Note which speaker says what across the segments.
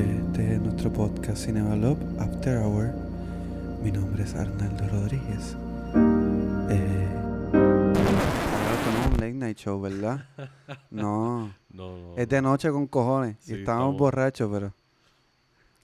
Speaker 1: este es nuestro podcast Cinema Love After Hour. Mi nombre es Arnaldo Rodríguez. Eh, ahora es un late night show, ¿verdad? No,
Speaker 2: No, no.
Speaker 1: es de noche con cojones.
Speaker 2: Sí,
Speaker 1: y estamos
Speaker 2: estamos-
Speaker 1: borrachos, pero...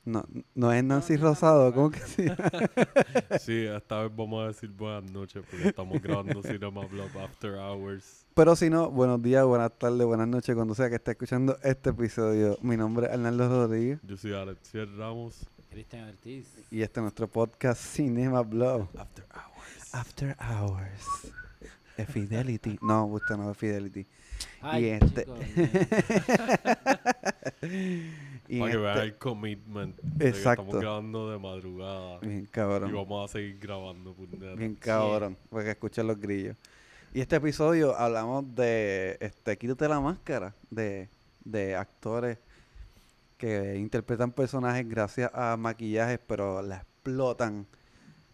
Speaker 1: No, no es Nancy Rosado, ¿cómo que sí?
Speaker 2: Sí, esta vez vamos a decir buenas noches porque estamos grabando Cinema Blog After Hours.
Speaker 1: Pero si no, buenos días, buenas tardes, buenas noches, cuando sea que esté escuchando este episodio. Mi nombre es Arnaldo Rodríguez
Speaker 2: Yo soy Alexier Ramos.
Speaker 3: Cristian Ortiz.
Speaker 1: y este es nuestro podcast Cinema Blog.
Speaker 2: After Hours.
Speaker 1: After Hours. De Fidelity. No, usted no de Fidelity.
Speaker 3: Ay,
Speaker 1: y este.
Speaker 3: chico,
Speaker 1: y
Speaker 2: Para que vean
Speaker 1: este-
Speaker 2: el commitment.
Speaker 1: Exacto.
Speaker 2: estamos grabando de madrugada.
Speaker 1: Bien
Speaker 2: Y
Speaker 1: cabrón.
Speaker 2: vamos a seguir grabando. puñeta.
Speaker 1: Bien cabrón. Porque escuchan los grillos. Y este episodio hablamos de. Este, quítate la máscara. De, de actores que interpretan personajes gracias a maquillajes, pero la explotan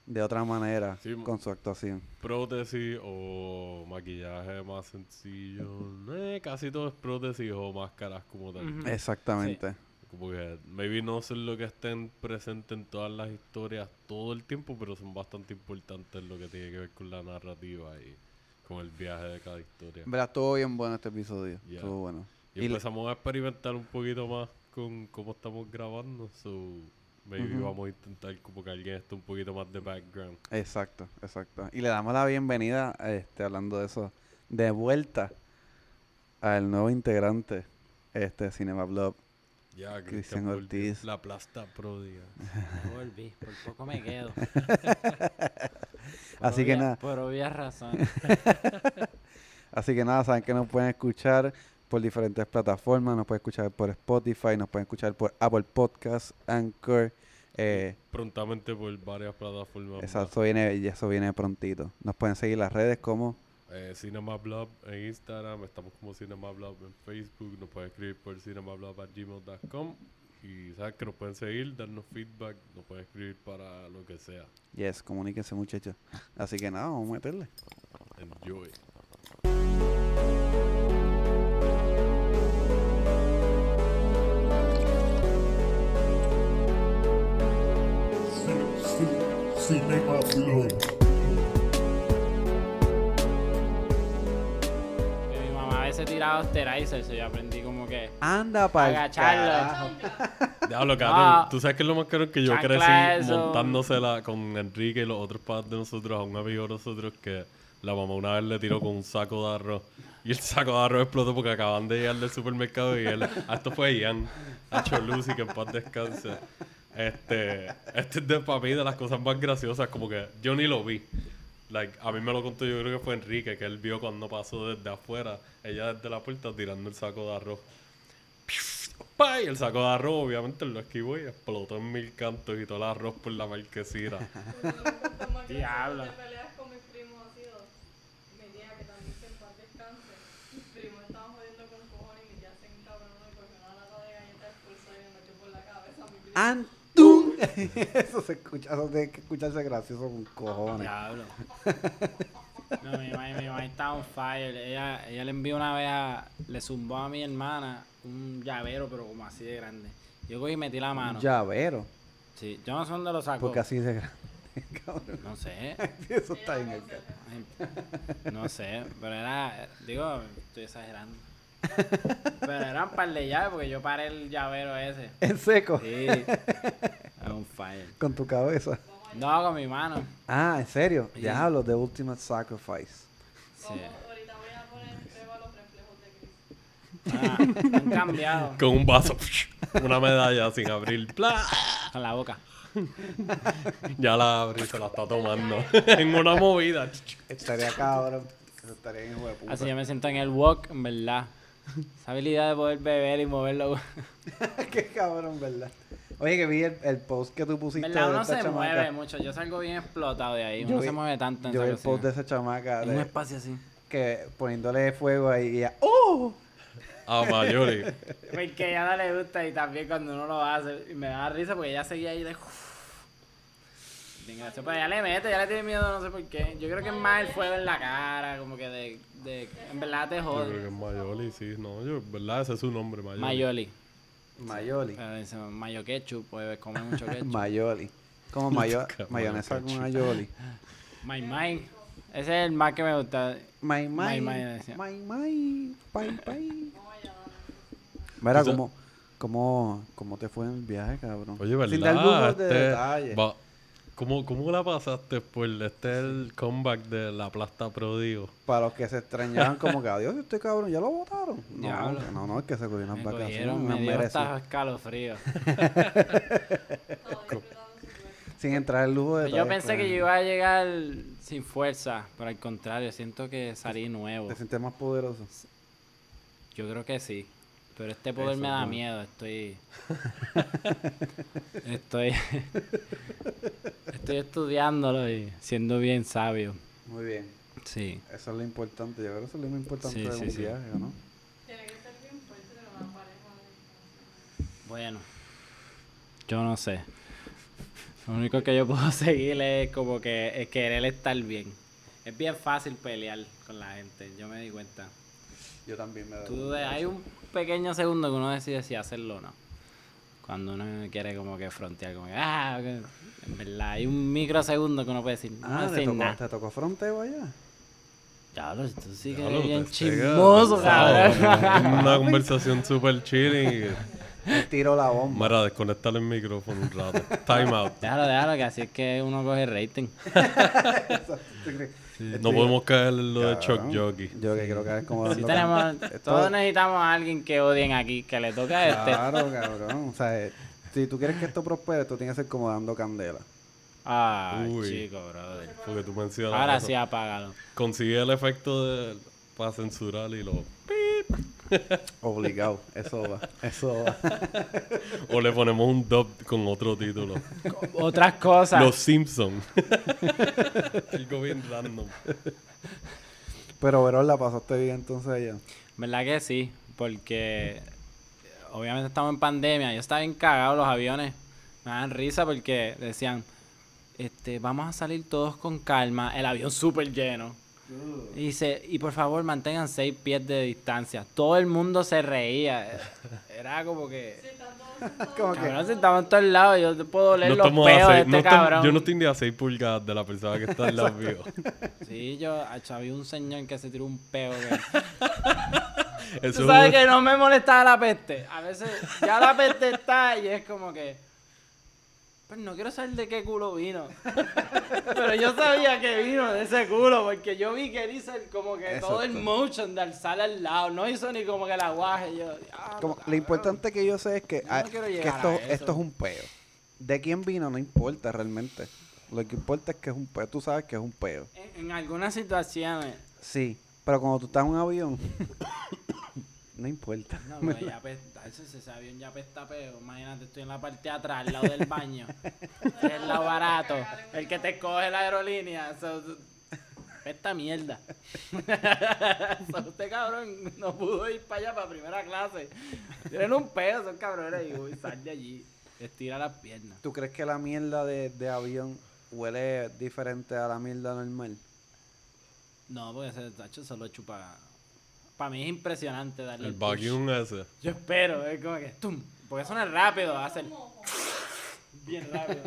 Speaker 1: de otra manera
Speaker 2: Sí,
Speaker 1: con su actuación.
Speaker 2: Prótesis o maquillaje más sencillo. Eh, casi todo es prótesis o máscaras como tal.
Speaker 1: Exactamente.
Speaker 2: Como que maybe no son lo que estén presentes en todas las historias todo el tiempo, pero son bastante importantes lo que tiene que ver con la narrativa y con el viaje de cada historia.
Speaker 1: Verdad, estuvo bien bueno este episodio. Estuvo bueno.
Speaker 2: Y,
Speaker 1: Y le-
Speaker 2: empezamos a experimentar un poquito más con cómo estamos grabando, so maybe vamos a intentar como que alguien esté un poquito más de background.
Speaker 1: Exacto, exacto. Y le damos la bienvenida, este, hablando de eso, de vuelta al nuevo integrante este Cinema Blog.
Speaker 2: Ya,
Speaker 1: Cristian. Ortiz.
Speaker 2: La plasta pródiga.
Speaker 3: me volví, por poco me quedo.
Speaker 1: Así que nada.
Speaker 3: Por obvias razones.
Speaker 1: Así que nada, saben que nos pueden escuchar por diferentes plataformas, nos pueden escuchar por Spotify, nos pueden escuchar por Apple Podcasts, Anchor. Eh,
Speaker 2: Prontamente por varias plataformas. más.
Speaker 1: eso viene, y eso viene prontito. Nos pueden seguir las redes como
Speaker 2: Eh, Cinema Blog en Instagram, estamos como Cinema Blog en Facebook, nos pueden escribir por cinemablog.gmail.com y sabes que nos pueden seguir, darnos feedback, nos pueden escribir para lo que sea.
Speaker 1: Yes, comuníquense muchachos. Así que nada, vamos a meterle.
Speaker 2: Enjoy.
Speaker 4: Cinema Blog.
Speaker 3: Veces tiraba Osterizer, yo aprendí como que
Speaker 1: Anda para
Speaker 3: agacharlo.
Speaker 2: Diablo, cabrón,
Speaker 3: Ah.
Speaker 2: tú sabes que es lo más caro que yo
Speaker 3: Chancla
Speaker 2: crecí
Speaker 3: eso.
Speaker 2: montándosela con Enrique y los otros padres de nosotros a un amigo de nosotros que la mamá una vez le tiró con un saco de arroz y el saco de arroz explotó porque acaban de llegar del supermercado y él, ah, esto fue Ian, hecho Lucy, que en paz descanse. Este, este es de papi de las cosas más graciosas, como que yo ni lo vi. Like, a mí me lo contó, yo creo que fue Enrique, que él vio cuando pasó desde afuera, ella desde la puerta tirando el saco de arroz. Y el saco de arroz, obviamente, lo esquivó y explotó en mil cantos y todo el arroz por la marquesina.
Speaker 3: Diablo.
Speaker 5: De
Speaker 1: eso se escucha, eso tiene que escucharse gracioso con cojones.
Speaker 3: Diablo. No, mi mamá, mi mamá está on fire. Ella, ella le envió una vez a. Le zumbó a mi hermana un llavero, pero como así de grande. Yo cogí y metí la mano.
Speaker 1: Llavero.
Speaker 3: Sí, yo no sé dónde lo sacó.
Speaker 1: Porque así de grande. Cabrón.
Speaker 3: No sé.
Speaker 1: Eso está bien.
Speaker 3: Ay, No sé, pero era. Digo, estoy exagerando. Pero eran par de llaves porque yo paré el llavero ese.
Speaker 1: En seco.
Speaker 3: Sí. On fire.
Speaker 1: Con tu cabeza.
Speaker 3: No, con mi mano.
Speaker 1: Ah, ¿en serio?
Speaker 3: Sí.
Speaker 1: Diablo, The Ultimate Sacrifice.
Speaker 3: Sí.
Speaker 5: Como ahorita voy a poner prueba los reflejos de Chris.
Speaker 3: Ah, han cambiado.
Speaker 2: Con un vaso, una medalla sin abrir. ¡Pla!
Speaker 3: Con la boca.
Speaker 2: Ya la abrí se la está tomando. en una movida.
Speaker 1: Estaría cabrón. Estaría en hijo de puta.
Speaker 3: Así yo me siento en el walk, en verdad. Esa habilidad de poder beber y moverlo.
Speaker 1: Qué cabrón, ¿verdad? Oye, que vi el, el post que tú
Speaker 3: En
Speaker 1: pusiste
Speaker 3: verdad
Speaker 1: de
Speaker 3: uno
Speaker 1: esta
Speaker 3: se
Speaker 1: chamaca.
Speaker 3: mueve mucho. Yo salgo bien explotado de ahí.
Speaker 1: Yo
Speaker 3: Uno
Speaker 1: vi-
Speaker 3: se mueve tanto en
Speaker 1: Yo vi el post de esa chamaca
Speaker 3: En un
Speaker 1: de-
Speaker 3: espacio así.
Speaker 1: que poniéndole fuego ahí y ella, ¡Oh!
Speaker 2: A Mayori.
Speaker 3: Porque a ella no le gusta y también cuando uno lo hace. Y me da risa porque ella seguía ahí de. Gracioso, Pero ella le mete, ella le tiene miedo, no sé por qué. Yo creo que es más el fuego en la cara, como que de. de en verdad te
Speaker 2: Yo creo
Speaker 3: jode.
Speaker 2: que es Mayoli, sí. No, yo, ¿verdad? Ese es su nombre, Mayoli.
Speaker 3: Mayoli.
Speaker 1: Mayoli.
Speaker 3: Dice mayo ketchup, pues come mucho ketchup.
Speaker 1: Mayoli. Como mayo mayonesa con mayoli.
Speaker 3: My my. Ese es el más que me gusta.
Speaker 1: May,
Speaker 3: May,
Speaker 1: may,
Speaker 3: may, decía.
Speaker 1: may, may. Mira, ¿cómo, cómo, ¿cómo te fue en el viaje, cabrón?
Speaker 2: Oye, ¿verdad?
Speaker 1: Sin dar de
Speaker 2: Este,
Speaker 1: detalle.
Speaker 2: ¿Cómo, ¿Cómo la pasaste? Pues este es el comeback de la plasta prodigo.
Speaker 1: Para los que se extrañaban como que, adiós, este cabrón, ¿ya lo votaron? No,
Speaker 3: Diablo.
Speaker 1: que no, no, es que se cogió unas
Speaker 3: Me
Speaker 1: vacaciones, unas
Speaker 3: me dio hasta escalofrío.
Speaker 1: Sin entrar en lujo de
Speaker 3: Yo
Speaker 1: detalles,
Speaker 3: pensé que
Speaker 1: pues,
Speaker 3: yo iba a llegar sin fuerza, pero al contrario, siento que salí nuevo.
Speaker 1: Te sientes más poderoso.
Speaker 3: Yo creo que sí. Pero este poder
Speaker 1: Eso
Speaker 3: me da
Speaker 1: bueno.
Speaker 3: miedo, estoy... estoy... estoy estudiándolo y siendo bien sabio.
Speaker 1: Muy bien.
Speaker 3: Sí.
Speaker 1: Eso es lo importante. Yo creo que eso es lo más importante
Speaker 3: Sí,
Speaker 1: de
Speaker 3: sí,
Speaker 1: un
Speaker 3: sí.
Speaker 1: viaje, ¿o ¿no?
Speaker 5: Tiene que ser bien fuerte tener una pareja de
Speaker 3: Bueno. Yo no sé. Lo único que yo puedo seguir es como que es querer estar bien. Es bien fácil pelear con la gente, yo me di cuenta.
Speaker 1: Yo también me da
Speaker 3: Tú de- hay un pequeño segundo que uno decide si hacerlo o no. Cuando uno quiere como que frontear, como que, ah, que- en verdad, hay un microsegundo que uno puede decir, no
Speaker 1: Ah, ¿te
Speaker 3: decir
Speaker 1: tocó,
Speaker 3: nada.
Speaker 1: te tocó fronteo allá?
Speaker 3: Diablo, tú sí que eres bien chismoso, cabrón.
Speaker 2: Una conversación súper chilling.
Speaker 1: Me tiro la bomba.
Speaker 2: Mira, desconectar el micrófono un rato. Time out.
Speaker 3: Déjalo, déjalo, que así es que uno coge rating.
Speaker 2: No podemos caer en lo de Chuck. Jockey.
Speaker 1: Yo que creo que es como...
Speaker 3: Sí
Speaker 1: dando
Speaker 3: tenemos, todos necesitamos a alguien que odien aquí, que le toque a este.
Speaker 1: Claro, cabrón. O sea, eh, si tú quieres que esto prospere, esto tiene que ser como dando candela.
Speaker 2: Uy.
Speaker 3: chico, brother.
Speaker 2: Porque tú mencionas
Speaker 3: Ahora
Speaker 2: eso.
Speaker 3: sí apágalo.
Speaker 2: Consigue el efecto de, para censurar y lo...
Speaker 1: Obligado. Eso va. Eso va.
Speaker 2: O le ponemos un dub con otro título.
Speaker 3: Otras cosas.
Speaker 2: Los Simpsons. Algo bien random.
Speaker 1: Pero, Verón, la pasaste bien entonces allá.
Speaker 3: ¿Verdad que sí? Porque obviamente estamos en pandemia. Yo estaba bien cagado los aviones. Me dan risa porque decían, este, vamos a salir todos con calma. El avión súper lleno. Y dice, y por favor mantengan seis pies de distancia. Todo el mundo se reía. Era como que...
Speaker 1: Como que...
Speaker 3: Cabrón, si estamos en todos lados, yo te puedo oler
Speaker 2: No
Speaker 3: los peos de este
Speaker 2: no
Speaker 3: cabrón.
Speaker 2: yo no estoy ni a 6 pulgadas de la persona que está en la vivo.
Speaker 3: Sí, yo, había un señor que se tiró un peo. Que...
Speaker 2: Eso
Speaker 3: Tú sabes
Speaker 2: es-
Speaker 3: que no me molestaba la peste. A veces ya la peste está y es como que. Pues no quiero saber de qué culo vino. Pero yo sabía que vino de ese culo porque yo vi que él hizo el- como que todo el motion de alzar al lado. No hizo ni como que el aguaje. y Yo, "Diablo,
Speaker 1: Como- lo
Speaker 3: cabrón".
Speaker 1: importante que yo sé es que,
Speaker 3: no
Speaker 1: esto es un peo. De quién vino no importa realmente. Lo que importa es que es un peo. Tú sabes que es un peo.
Speaker 3: En, en algunas situaciones.
Speaker 1: Sí, pero cuando tú estás en un avión, no importa.
Speaker 3: No, pues ya apesta, ese, ese avión ya apesta peo. Imagínate, estoy en la parte de atrás, al lado del baño. es el lado barato. El que te coge la aerolínea. So, mierda. So, este cabrón no pudo ir para allá para primera clase. Tienen un peo, son cabrones. Y uy, sal de allí. Estira las piernas.
Speaker 1: ¿Tú crees que la mierda de, de avión huele diferente a la mierda normal?
Speaker 3: No, porque ese tacho solo chupa. Para mí es impresionante darle
Speaker 2: El
Speaker 3: push.
Speaker 2: vacuum ese.
Speaker 3: Yo espero, es como que. ¡tum! Porque suena rápido, hace el- bien rápido.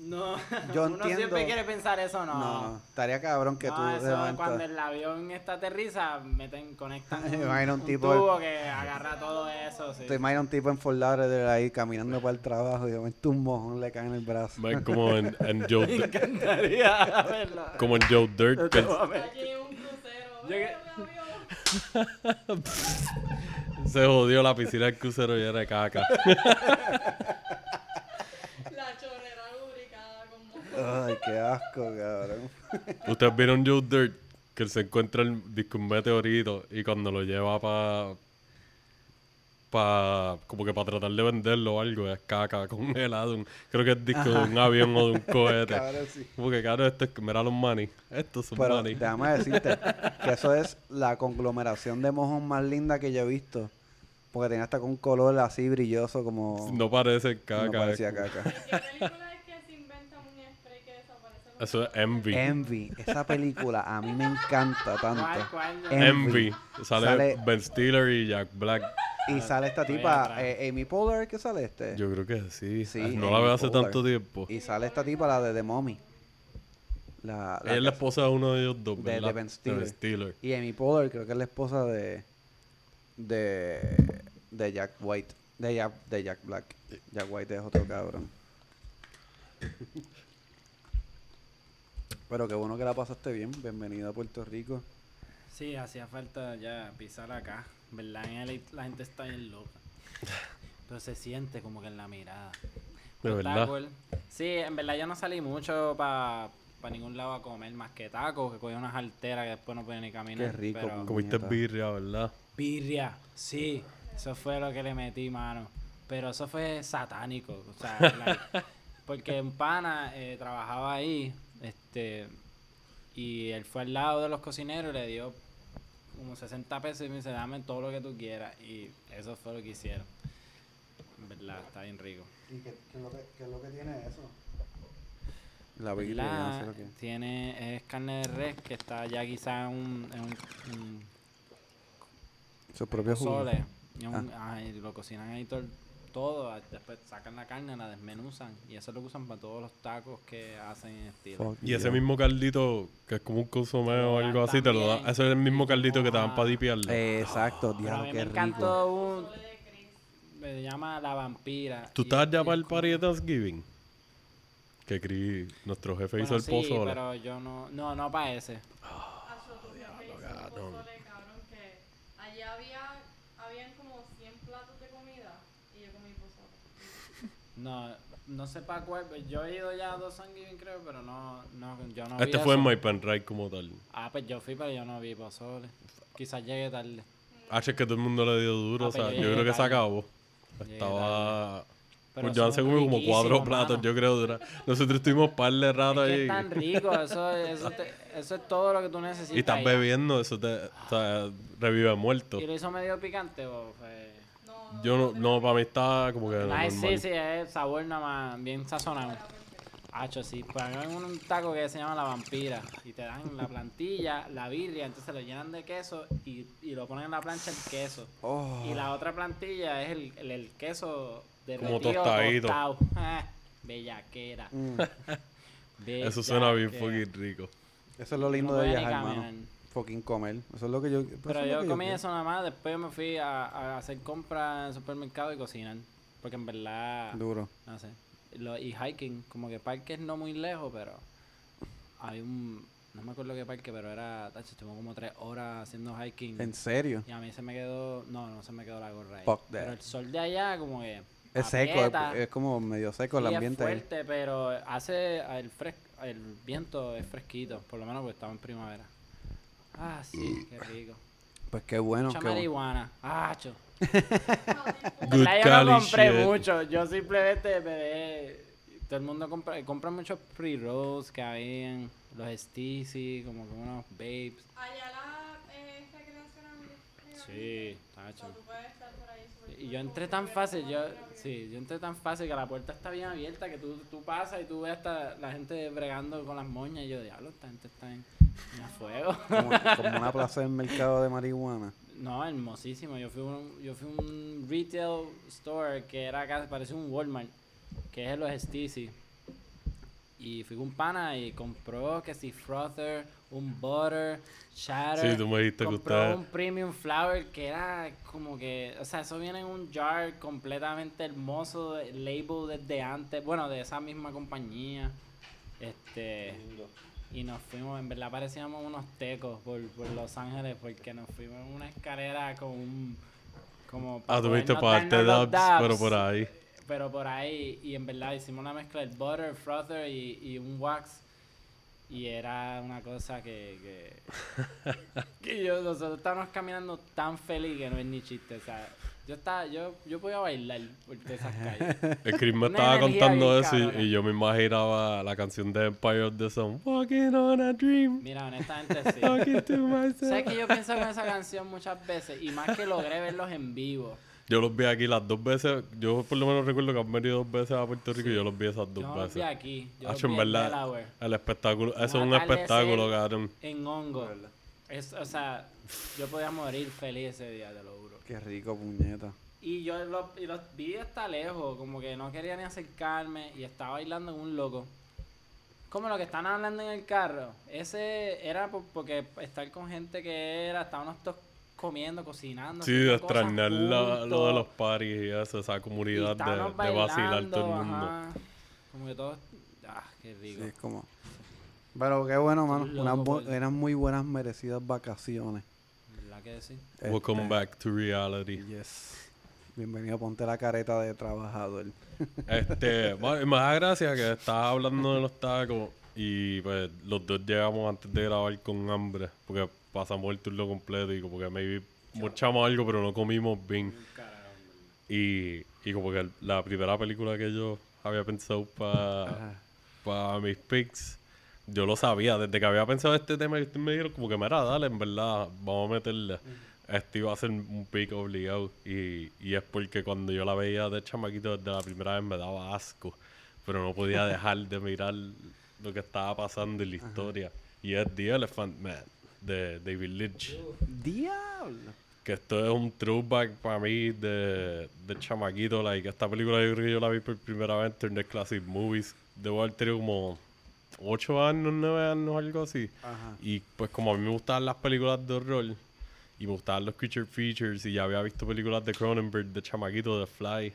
Speaker 3: No,
Speaker 1: Yo
Speaker 3: uno
Speaker 1: entiendo-
Speaker 3: siempre quiere pensar eso, no.
Speaker 1: No, estaría cabrón que
Speaker 3: No,
Speaker 1: tú
Speaker 3: eso
Speaker 1: momento-
Speaker 3: cuando el avión está aterriza, meten, conectan
Speaker 1: Me
Speaker 3: un,
Speaker 1: imagino un
Speaker 3: un
Speaker 1: tipo-
Speaker 3: tubo que agarra todo eso. Sí.
Speaker 1: Te imaginas un tipo en Fort Lauderdale ahí caminando para el trabajo y de momento un mojón le cae en el brazo.
Speaker 2: Como en, en Joe
Speaker 3: Me
Speaker 2: Dirt-
Speaker 3: encantaría verlo.
Speaker 2: como en Joe Dirt. que
Speaker 5: Allí en un crucero.
Speaker 3: Yo que-
Speaker 5: ¡Mira mi avión!
Speaker 2: se jodió la piscina del crucero llena de caca.
Speaker 5: La chorrera lubricada con.
Speaker 1: Ay, qué asco, cabrón.
Speaker 2: Ustedes vieron Joe Dirt que él se encuentra el disco un meteorito y cuando lo lleva para pa, como que para tratar de venderlo o algo es caca congelado un- creo que es disco de un avión o de un cohete
Speaker 1: Cabrón, sí.
Speaker 2: como que claro esto es mira los money estos son
Speaker 1: Pero
Speaker 2: money
Speaker 1: déjame decirte que eso es la conglomeración de mojón más linda que yo he visto. Porque tenía hasta con un color así brilloso como...
Speaker 2: no parece
Speaker 1: no
Speaker 2: caca
Speaker 1: parecía
Speaker 2: es como-
Speaker 1: caca.
Speaker 5: ¿Qué película es que se inventan un spray que desaparece
Speaker 2: Eso es Envy.
Speaker 1: Envy. Esa película a mí me encanta tanto.
Speaker 3: ¿Cuál, cuál?
Speaker 2: Envy. Sale,
Speaker 1: Sale-
Speaker 2: Ben Stiller y Jack Black.
Speaker 1: Y sale esta tipa, eh, Amy Poehler, ¿qué sale este?
Speaker 2: Yo creo que sí.
Speaker 1: Sí,
Speaker 2: Ah, no
Speaker 1: Amy
Speaker 2: la veo hace
Speaker 1: Poehler.
Speaker 2: tanto tiempo.
Speaker 1: Y sale esta tipa, la de The Mommy. La, la
Speaker 2: Ella es la
Speaker 1: que-
Speaker 2: esposa de uno de ellos dos,
Speaker 1: De- de. Ben Stiller.
Speaker 2: Stiller.
Speaker 1: Y Amy Poehler creo que es la esposa de de de Jack White, de Jack, de Jack Black. Jack White es otro cabrón. Pero qué bueno que la pasaste bien. Bienvenido a Puerto Rico.
Speaker 3: Sí, hacía falta ya pisar acá. ¿Verdad? En LA la gente está bien loca. Pero se siente como que en la mirada.
Speaker 2: De verdad.
Speaker 3: cool. Sí, en verdad yo no salí mucho para ningún lado a comer más que tacos, que cogí unas alteras que después no podía ni caminar.
Speaker 1: Qué rico,
Speaker 3: pero-
Speaker 2: Comiste birria, ¿verdad?
Speaker 3: Birria, sí, eso fue lo que le metí, mano. Pero eso fue satánico, o sea, like, porque un pana eh, trabajaba ahí, este, y él fue al lado de los cocineros y le dio como 60 pesos y me dice, dame todo lo que tú quieras, y eso fue lo que hicieron. En verdad, está bien rico.
Speaker 1: ¿Y qué, es, lo que, tiene eso? La Biblia, yo no
Speaker 3: ¿Verdad?
Speaker 1: sé lo que es.
Speaker 3: Tiene, es carne de res que está ya quizá en un, en un- un ajá, y lo cocinan ahí todo, el- todo, ah, después sacan la carne, la desmenuzan y eso es lo que usan para todos los tacos que hacen en estilo.
Speaker 1: Fuck
Speaker 2: Y ese mismo caldito, que es como un consomé o algo así, te lo da. Ese es el mismo caldito que te dan
Speaker 3: Ah.
Speaker 2: para dipiarlo.
Speaker 1: Eh, Exacto,
Speaker 3: a
Speaker 1: diablo, qué
Speaker 3: me
Speaker 1: rico.
Speaker 3: encantó un... Me llama La Vampira.
Speaker 2: ¿Tú estás ya para el party de Thanksgiving? Que Cris, nuestro jefe hizo el
Speaker 3: sí,
Speaker 2: pozole.
Speaker 3: pero yo no... No, no para ese.
Speaker 5: Acho, tu jefe hizo un
Speaker 2: cabrón.
Speaker 5: pozole, cabrón, que allí había, habían como 100 platos de comida y yo comí pozole.
Speaker 3: No, no sé para cuál. Yo he ido ya a dos Thanksgiving creo, pero no, no yo no vi
Speaker 2: Este fue en. My Pen Ride como tal.
Speaker 3: Ah, pues yo fui, pero yo no vi pozole. Quizás llegue tarde.
Speaker 2: Ah, es que todo el mundo le dio duro,
Speaker 3: Ah,
Speaker 2: o sea,
Speaker 3: pues yo
Speaker 2: creo que se acabó.
Speaker 3: Llegué
Speaker 2: Estaba...
Speaker 3: Pero
Speaker 2: Pues yo se comió como cuatro platos,
Speaker 3: mano.
Speaker 2: yo creo. Nosotros estuvimos par de rato
Speaker 3: Es que
Speaker 2: ahí.
Speaker 3: es tan rico, eso, eso, te- eso es todo lo que tú necesitas.
Speaker 2: Y estás
Speaker 3: allá.
Speaker 2: bebiendo, eso te o sea, revive muerto.
Speaker 3: ¿Y lo hizo medio picante o fue...?
Speaker 2: Yo no, no, para mí está como que
Speaker 3: Ay,
Speaker 2: normal.
Speaker 3: sí, sí, es sabor nada más, bien sazonado. Hacho, sí. Pues hay un, un taco que se llama la vampira. Y te dan la plantilla, la birria, entonces lo llenan de queso y, y lo ponen en la plancha el queso.
Speaker 1: Oh,
Speaker 3: Y la otra plantilla es el, el, el queso de
Speaker 2: Como tostadito.
Speaker 3: Bellaquera.
Speaker 1: mm.
Speaker 2: Eso suena bien fucking rico.
Speaker 1: Eso es lo lindo
Speaker 3: No
Speaker 1: de viajar, hermano. Fucking comer. Eso es lo que yo.
Speaker 3: Pero yo comí
Speaker 1: quiero.
Speaker 3: eso nada más, después me fui a, a hacer compras en el supermercado y cocinar. Porque en verdad,
Speaker 1: Duro.
Speaker 3: no sé. Lo, y hiking, como que parques no muy lejos, pero hay un, no me acuerdo qué parque, pero era, tacho, estuve como tres horas haciendo hiking.
Speaker 1: En serio.
Speaker 3: Y a mí se me quedó, no, no se me quedó la gorra ahí.
Speaker 1: Fuck that.
Speaker 3: Pero el sol de allá como que
Speaker 1: Es seco, es, es como medio seco el
Speaker 3: Sí,
Speaker 1: ambiente.
Speaker 3: es
Speaker 1: ahí.
Speaker 3: fuerte, pero hace el fres el viento es fresquito, por lo menos porque estaba en primavera. Ah, sí, qué rico.
Speaker 1: Pues qué bueno.
Speaker 3: Mucha
Speaker 1: qué bueno.
Speaker 3: marihuana. Ah, cho.
Speaker 2: Good
Speaker 3: La yo
Speaker 2: Cali
Speaker 3: no compré
Speaker 2: shit.
Speaker 3: mucho, yo simplemente me dejé. Todo el mundo compra, compra muchos pre-rolls que habían, los Stizy, como que unos babes.
Speaker 5: Allá la eh, recreacional.
Speaker 3: Sí,
Speaker 5: O
Speaker 3: tacho.
Speaker 5: sea, tú puedes estar por ahí súper
Speaker 3: Y yo entré tan fácil, yo, sí, yo entré tan fácil que la puerta está bien abierta, que tú, tú pasas y tú ves hasta la gente bregando con las moñas y yo, diablo, esta gente está en, en a fuego.
Speaker 1: Como, como una plaza del mercado de marihuana.
Speaker 3: No, hermosísimo. Yo fui a un, yo fui a un retail store que era casi, parecía un Walmart, que es los Stizy. Y fui con un pana y compró que si frother, un butter, shatter.
Speaker 2: Sí, tú me dijiste que
Speaker 3: compró
Speaker 2: usted-
Speaker 3: un premium flower que era como que, o sea, eso viene en un jar completamente hermoso, de- label desde antes, bueno, de esa misma compañía. Este, y nos fuimos, en verdad parecíamos unos tecos por, por Los Ángeles porque nos fuimos en una escalera con un, como
Speaker 2: Ah, tú viste
Speaker 3: podernos
Speaker 2: parte de dabs, pero por ahí.
Speaker 3: pero por ahí, y en verdad hicimos una mezcla del butter, frother y, y un wax. Y era una cosa que, que, que yo, nosotros estábamos caminando tan feliz que no es ni chiste. O sea, yo estaba, yo, yo podía bailar por todas esas calles.
Speaker 2: El Chris me estaba contando eso y, yo me imaginaba la canción de Empire of the Sun. Walking on a dream.
Speaker 3: Mira, honestamente sí.
Speaker 2: Talking to myself.
Speaker 3: ¿Sabes que yo pienso con esa canción muchas veces? Y más que logré verlos en vivo.
Speaker 2: Yo los vi aquí las dos veces. Yo por lo menos recuerdo que han venido dos veces a Puerto Rico y yo los vi esas dos
Speaker 3: Yo no los vi
Speaker 2: veces.
Speaker 3: aquí. Yo los vi
Speaker 2: en verdad,
Speaker 3: Delaware.
Speaker 2: el espectáculo, eso es un espectáculo, cabrón.
Speaker 3: En hongo. Es, o sea, yo podía morir feliz ese día, te lo juro.
Speaker 1: Qué rico, puñeta.
Speaker 3: Y yo los, y los vi hasta lejos, como que no quería ni acercarme y estaba bailando con un loco. Como lo que están hablando en el carro. Ese era por- porque estar con gente que era, estábamos todos comiendo, cocinando.
Speaker 2: Sí, de extrañar la- lo de los parties y eso, esa comunidad de, de vacilar
Speaker 3: bailando,
Speaker 2: todo el mundo.
Speaker 3: ajá. Como que todos. Ah, qué rico.
Speaker 1: Sí, es como... Pero qué bueno, mano. Unas eran muy buenas, merecidas vacaciones.
Speaker 2: Welcome
Speaker 1: Este,
Speaker 2: back to reality.
Speaker 1: Yes. Bienvenido, ponte la careta de trabajador.
Speaker 2: Este, bueno, me da gracia que estabas hablando de los tacos y pues los dos llegamos antes de grabar con hambre porque pasamos el turno completo y como que maybe mochamos algo pero no comimos bien. Y, y como que la primera película que yo había pensado para mis picks, yo lo sabía, desde que había pensado este tema y ustedes me dijeron como que mira, dale, en verdad, vamos a meterle. Este iba a ser un pick obligado y, y es porque cuando yo la veía de chamaquito desde la primera vez me daba asco, pero no podía dejar de mirar lo que estaba pasando en la historia. Y es The Elephant Man de David Lynch.
Speaker 1: ¡Diablo!
Speaker 2: Que esto es un throwback para mí de, de chamaquito. Like, esta película yo creo que yo la vi por primera vez en Internet Classic Movies. Debo haber tenido como 8 años, 9 años, algo así.
Speaker 1: Ajá.
Speaker 2: Y pues como a mí me gustaban las películas de horror y me gustaban los creature features y ya había visto películas de Cronenberg, de chamaquito, de Fly.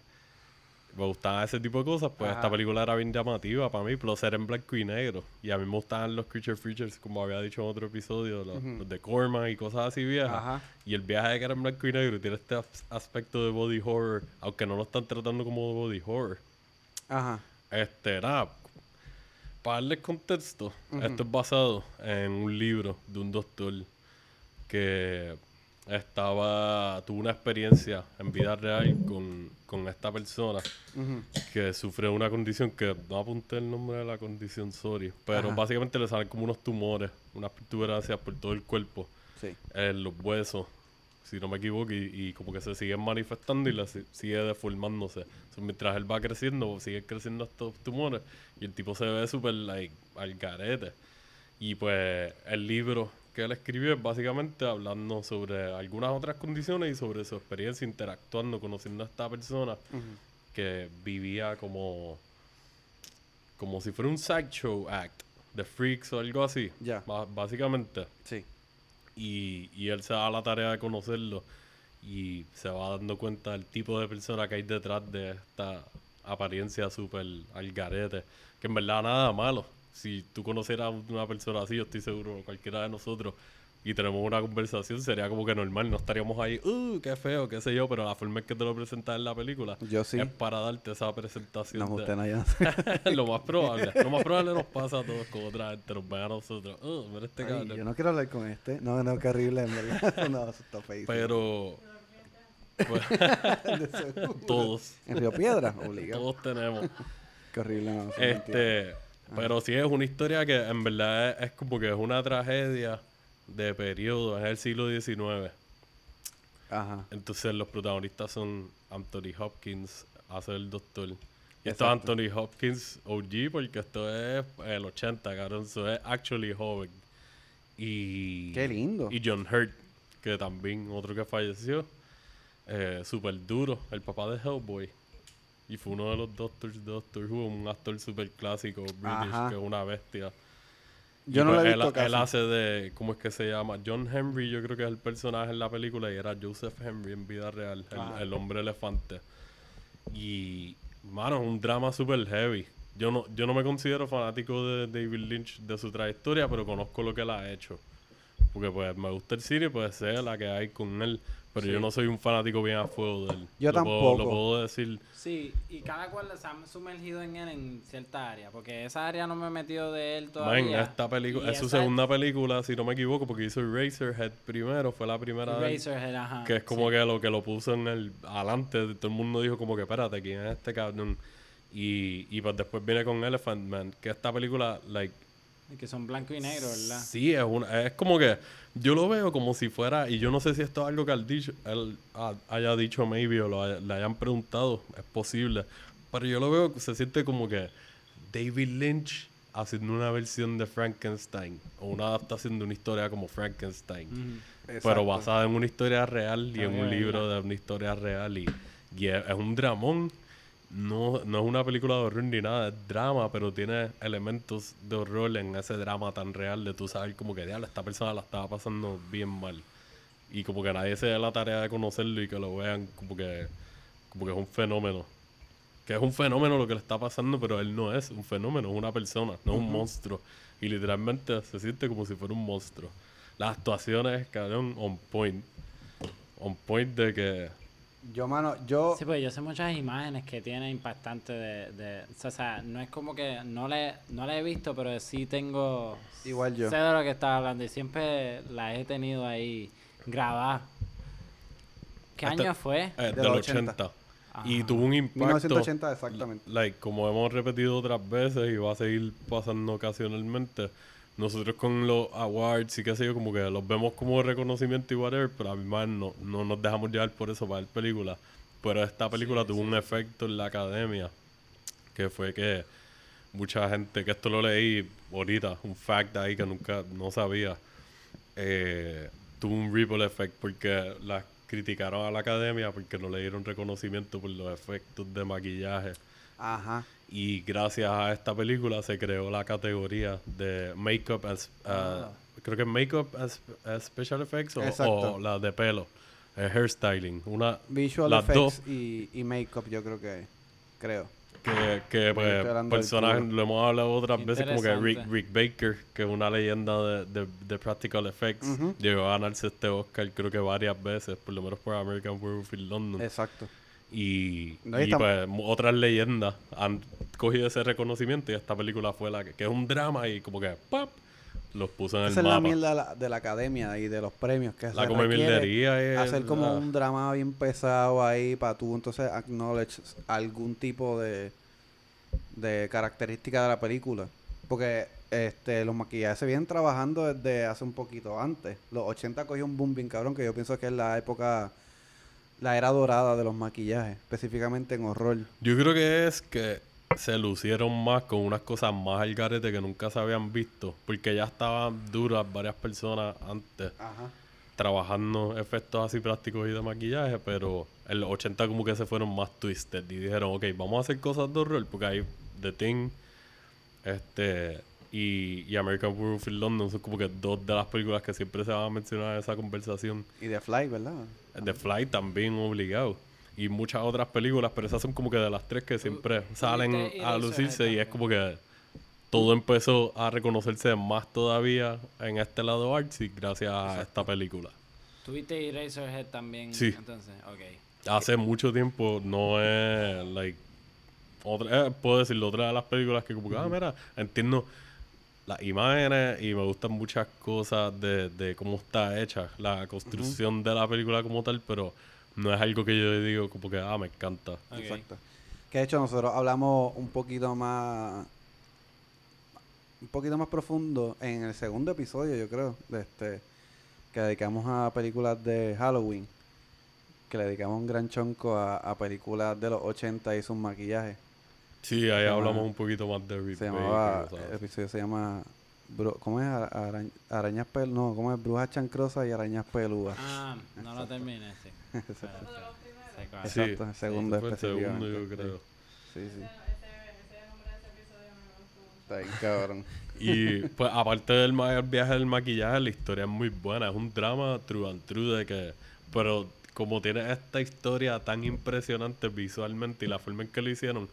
Speaker 2: Me gustaban ese tipo de cosas, pues
Speaker 1: Ajá.
Speaker 2: esta película era bien llamativa para mí, plus era en blanco y negro. Y a mí me gustaban los creature features, como había dicho en otro episodio, los, los de Corman y cosas así viejas.
Speaker 1: Ajá.
Speaker 2: Y el viaje de que era en blanco y negro tiene este as- aspecto de body horror, aunque no lo están tratando como body horror.
Speaker 1: Ajá.
Speaker 2: Este, nada, para darle contexto, esto es basado en un libro de un doctor que estaba, tuvo una experiencia en vida real con, con esta persona que sufre una condición que no apunté el nombre de la condición, sorry, pero
Speaker 1: Ajá.
Speaker 2: básicamente le salen como unos tumores, unas protuberancias por todo el cuerpo
Speaker 1: Sí.
Speaker 2: en los huesos, si no me equivoco, y, y como que se siguen manifestando y la si- sigue deformándose. So, mientras él va creciendo, sigue creciendo estos tumores y el tipo se ve súper like, al garete. Y pues el libro que él escribió es básicamente hablando sobre algunas otras condiciones y sobre su experiencia interactuando, conociendo a esta persona que vivía como como si fuera un sideshow act de freaks o algo así.
Speaker 1: Ya.
Speaker 2: Ba- básicamente
Speaker 1: Sí.
Speaker 2: Y, y él se da la tarea de conocerlo y se va dando cuenta del tipo de persona que hay detrás de esta apariencia súper al garete, que en verdad nada malo. Si tú conocieras a una persona así, yo estoy seguro, cualquiera de nosotros, y tenemos una conversación, sería como que normal, no estaríamos ahí, uh, qué feo, qué sé yo, pero la forma en que te lo presentas en la película
Speaker 1: Yo sí.
Speaker 2: es para darte esa presentación.
Speaker 1: No,
Speaker 2: de-
Speaker 1: usted no ya
Speaker 2: lo más probable, lo más probable nos pasa a todos como otra gente, nos ven a nosotros, uh, mira este
Speaker 1: Ay,
Speaker 2: cabrón.
Speaker 1: yo no quiero hablar con este. No, no, qué horrible, en verdad. no, eso está feísimo.
Speaker 2: Pero pues, todos,
Speaker 1: En Río Piedra, obligado.
Speaker 2: todos tenemos.
Speaker 1: Qué horrible, no.
Speaker 2: Este, pero sí es una historia que en verdad es, es como que es una tragedia de periodo, es el siglo XIX.
Speaker 1: Ajá.
Speaker 2: Entonces los protagonistas son Anthony Hopkins, hace el doctor. Y esto es Anthony Hopkins OG porque esto es el 80, cabrón. Eso es actually joven. Y,
Speaker 1: Qué lindo.
Speaker 2: Y John Hurt, que también otro que falleció. Eh, súper duro, el papá de Hellboy. Y fue uno de los Doctors Doctor Who, un actor súper clásico, British,
Speaker 1: Ajá.
Speaker 2: que es una bestia.
Speaker 1: Yo
Speaker 2: Y
Speaker 1: no
Speaker 2: pues
Speaker 1: lo he
Speaker 2: él,
Speaker 1: visto
Speaker 2: él
Speaker 1: casi.
Speaker 2: hace de, ¿cómo es que se llama? John Henry, yo creo que es el personaje en la película y era Joseph Henry en vida real, el,
Speaker 1: Ajá.
Speaker 2: el hombre elefante. Y, mano, es un drama súper heavy. Yo no, yo no me considero fanático de David Lynch, de su trayectoria, pero conozco lo que él ha hecho. Porque pues me gusta el cine, pues sé la que hay con él. Pero yo no soy un fanático bien a fuego de él.
Speaker 1: Yo
Speaker 2: Lo puedo-
Speaker 1: tampoco.
Speaker 2: lo puedo decir.
Speaker 3: Sí, y cada cual se ha sumergido en él en cierta área, porque esa área no me he metido de él todavía.
Speaker 2: Man, esta película, es su segunda película, si no me equivoco, porque hizo Eraserhead primero, fue la primera.
Speaker 3: Eraserhead, ajá.
Speaker 2: Que es como
Speaker 3: sí.
Speaker 2: que lo que lo puso en el adelante, todo el mundo dijo como que espérate, ¿quién es este cabrón? Y, y pues después viene con Elephant Man, que esta película, like,
Speaker 3: Que son blanco y negro, ¿verdad?
Speaker 2: Sí, es, una, es como que yo lo veo como si fuera, y yo no sé si esto es algo que él, dicho, él ha- haya dicho maybe o lo haya- le hayan preguntado, es posible, pero yo lo veo, se siente como que David Lynch haciendo una versión de Frankenstein o una adaptación de una historia como Frankenstein, pero
Speaker 1: Exacto.
Speaker 2: basada en una historia real y en
Speaker 3: Ah,
Speaker 2: un
Speaker 3: ya,
Speaker 2: libro de una historia real y, y es, es un dramón. No, no es una película de horror ni nada, es drama, pero tiene elementos de horror en ese drama tan real de tú saber como que, diablo, esta persona la estaba pasando bien mal. Y como que nadie se dé la tarea de conocerlo y que lo vean como que, como que es un fenómeno. Que es un fenómeno lo que le está pasando, pero él no es un fenómeno, es una persona, no es un monstruo. Y literalmente se siente como si fuera un monstruo. Las actuaciones, cabrón, on point. On point de que
Speaker 1: Yo, mano, yo...
Speaker 3: Sí, pues yo sé muchas imágenes que tiene impactantes de, de... O sea, no es como que no le, no la he visto, pero sí tengo...
Speaker 1: Igual yo.
Speaker 3: Sé de lo que estás hablando y siempre las he tenido ahí grabadas. ¿Qué
Speaker 2: Hasta-
Speaker 3: año fue?
Speaker 2: Eh,
Speaker 1: De
Speaker 2: del
Speaker 1: los
Speaker 2: 80.
Speaker 1: 80.
Speaker 2: Y tuvo un impacto.
Speaker 1: 1980 exactamente.
Speaker 2: Like, como hemos repetido otras veces y va a seguir pasando ocasionalmente, nosotros con los awards y qué sé yo, como que los vemos como reconocimiento y whatever, pero a mi madre no, no nos dejamos llevar por eso para ver películas. Pero esta película tuvo un efecto en la academia, que fue que mucha gente, que esto lo leí ahorita, un fact ahí que nunca, no sabía, eh, tuvo un ripple effect porque la criticaron a la academia porque no le dieron reconocimiento por los efectos de maquillaje.
Speaker 1: Ajá.
Speaker 2: Y gracias a esta película se creó la categoría de Makeup as... uh, Creo que Makeup as, as Special Effects o, o la de pelo. eh, hairstyling. Una,
Speaker 1: Visual
Speaker 2: las
Speaker 1: effects
Speaker 2: dos
Speaker 1: y, y makeup yo creo que... Creo.
Speaker 2: que, que pues, personajes, lo hemos hablado otras veces, como que Rick. Rick Baker, que es una leyenda de, de, de Practical Effects,
Speaker 1: Ujú.
Speaker 2: llegó a ganarse este Oscar creo que varias veces, por lo menos por American Werewolf in London.
Speaker 1: Exacto.
Speaker 2: Y,
Speaker 1: No, y
Speaker 2: pues otras leyendas han cogido ese reconocimiento y esta película fue la que, que es un drama y como que ¡pap! los puso en
Speaker 1: Esa
Speaker 2: el
Speaker 1: es la
Speaker 2: mapa.
Speaker 1: mierda de la, de la academia y de los premios que
Speaker 2: La
Speaker 1: se hacer como
Speaker 2: la-
Speaker 1: un drama bien pesado ahí para tú entonces acknowledge algún tipo de de característica de la película porque este los maquillajes se vienen trabajando desde hace un poquito antes los 80 cogió un boom bien cabrón que yo pienso que es la época la era dorada de los maquillajes específicamente en horror
Speaker 2: Yo creo que es que se lucieron más con unas cosas más al garete que nunca se habían visto. Porque ya estaban duras varias personas antes
Speaker 1: ajá
Speaker 2: trabajando efectos así prácticos y de maquillaje, pero en los 80 como que se fueron más twisted y dijeron, ok, vamos a hacer cosas de horror porque hay The Thing este y, y American Werewolf in London son como que dos de las películas que siempre se van a mencionar en esa conversación.
Speaker 1: y de Fly verdad
Speaker 2: The Fly también obligado. Y muchas otras películas, pero esas son como que de las tres que siempre salen a lucirse y es como que todo empezó a reconocerse más todavía en este lado artsy gracias a esta película.
Speaker 3: ¿Tuviste Eraserhead también?
Speaker 2: Sí.
Speaker 3: Entonces, ok.
Speaker 2: Hace mucho tiempo no es, like, otra, eh, puedo decirlo, otra de las películas que como que, ah, mira, entiendo las imágenes y me gustan muchas cosas de, de cómo está hecha la construcción de la película como tal, pero no es algo que yo digo como que, ah, me encanta.
Speaker 1: Exacto. Que de hecho nosotros hablamos un poquito más un poquito más profundo en el segundo episodio, yo creo, de este que dedicamos a películas de Halloween, que le dedicamos un gran chonco a, a películas de los 80 y sus maquillajes.
Speaker 2: Sí, ahí hablamos
Speaker 1: llama-
Speaker 2: un poquito más de Rick
Speaker 1: Se llamaba, el episodio se llama ¿Cómo es? Ara- arañ- arañas pel no, ¿cómo es? Brujas chancrosas y arañas pelúas.
Speaker 3: Ah, no lo terminé, sí. Cuál.
Speaker 2: Sí,
Speaker 1: Exacto, el segundo
Speaker 2: el segundo, yo creo.
Speaker 1: Sí, sí.
Speaker 5: Ese, ese nombre de ese episodio me gustó mucho.
Speaker 1: Está bien cabrón.
Speaker 2: Y pues aparte del viaje del maquillaje, la historia es muy buena. Es un drama true and true de que... Pero como tiene esta historia tan impresionante visualmente y la forma en que lo hicieron,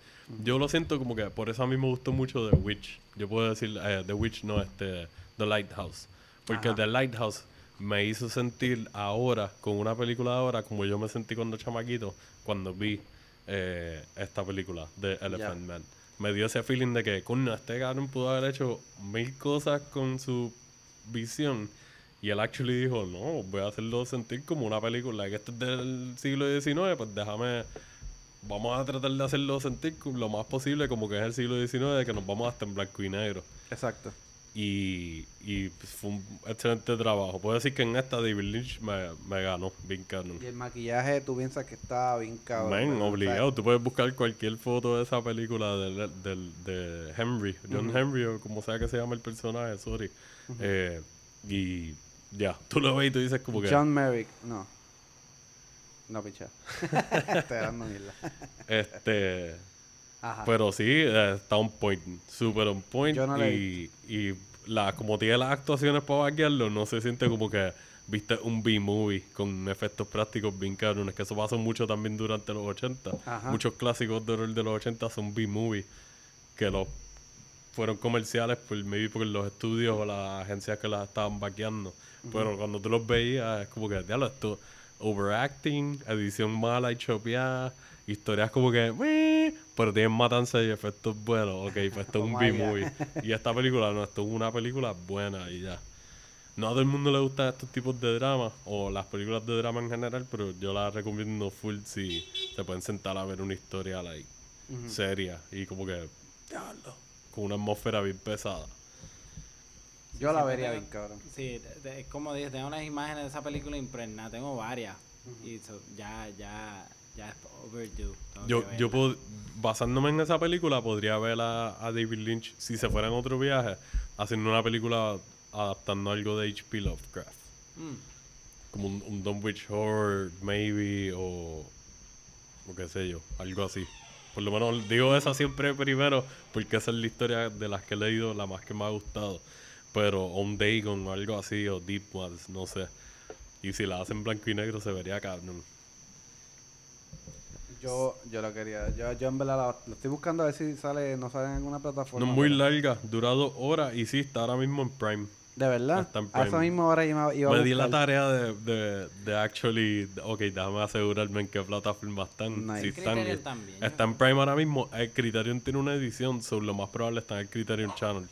Speaker 2: yo lo siento como que por eso a mí me gustó mucho The Witch. Yo puedo decir eh, The Witch, no, este, The Lighthouse. Porque
Speaker 1: Ajá.
Speaker 2: The Lighthouse me hizo sentir ahora, con una película de ahora, como yo me sentí cuando chamaquito, cuando vi eh, esta película de Elephant Man. Me dio ese feeling de que, coño, este cabrón pudo haber hecho mil cosas con su visión. Y él actually dijo, no, voy a hacerlo sentir como una película que este es del siglo XIX, pues déjame, vamos a tratar de hacerlo sentir lo más posible como que es el siglo XIX, que nos vamos hasta en blanco y negro.
Speaker 1: Exacto.
Speaker 2: y, y pues, fue un excelente trabajo. Puedo decir que en esta David Lynch me, me ganó, bien canon.
Speaker 1: Y el maquillaje, tú piensas que está bien cabrón. ¿verdad?
Speaker 2: obligado. Tú puedes buscar cualquier foto de esa película del, del- de Henry, John Henry, o como sea que se llama el personaje, sorry. Eh, y ya, tú lo ves y tú dices como que...
Speaker 1: John Merrick, no. No, picha. Estoy dando mierda.
Speaker 2: Este...
Speaker 1: Ajá.
Speaker 2: Pero sí, eh, está on point, super on point.
Speaker 1: Yo no
Speaker 2: y, y la, como tiene las actuaciones para vaquearlo, no se siente como que viste un B-movie con efectos prácticos bien cabrones. Que eso pasó mucho también durante los 80.
Speaker 1: Ajá.
Speaker 2: Muchos clásicos de horror de los 80 son B-movie. Que los fueron comerciales, por, maybe por los estudios o las agencias que las estaban vaqueando. Pero cuando tú los veías, es como que, diablo, esto, overacting, edición mala y chopeada, historias como que, pero tienen matanza y efectos buenos. Ok, pues esto es un
Speaker 1: ya.
Speaker 2: B-movie. Y esta película no, esto es una película buena y ya. No a todo el mundo le gustan estos tipos de drama o las películas de drama en general, pero yo las recomiendo full si se pueden sentar a ver una historia like, seria y como que, diablo, con una atmósfera bien pesada.
Speaker 1: Yo la vería
Speaker 3: tengo-
Speaker 1: bien, cabrón.
Speaker 3: Sí, es como dije, tengo unas imágenes de esa película impregnadas, tengo varias. Y so- ya, ya, ya es overdue.
Speaker 2: Yo, yo pod- basándome en esa película, podría ver a, a David Lynch, si se fuera en otro viaje, haciendo una película adaptando algo de H.P. Lovecraft.
Speaker 3: Mm.
Speaker 2: Como un, un Dunwich Horror, maybe, o, o qué sé yo, algo así. Por lo menos digo esa siempre primero, porque esa es la historia de las que he leído, la más que me ha gustado. Pero On Dagon o algo así, o Deep Ones, no sé. Y si la hacen blanco y negro, se vería cabrón.
Speaker 1: Yo, yo la quería. Yo, yo en verdad la, la estoy buscando a ver si sale, no sale en alguna plataforma.
Speaker 2: No es muy
Speaker 1: pero-
Speaker 2: larga, dura dos horas y sí, está ahora mismo en Prime.
Speaker 1: De verdad.
Speaker 2: Está en
Speaker 1: A esa
Speaker 2: Prime.
Speaker 1: misma hora iba, iba a
Speaker 2: Me di la tarea de, de, de actually, ok, déjame asegurarme en qué plataforma están.
Speaker 1: Nice.
Speaker 2: Si están
Speaker 3: Criterion también,
Speaker 2: está en Prime ahora mismo. El Criterion tiene una edición, so lo más probable está en el Criterion Channel.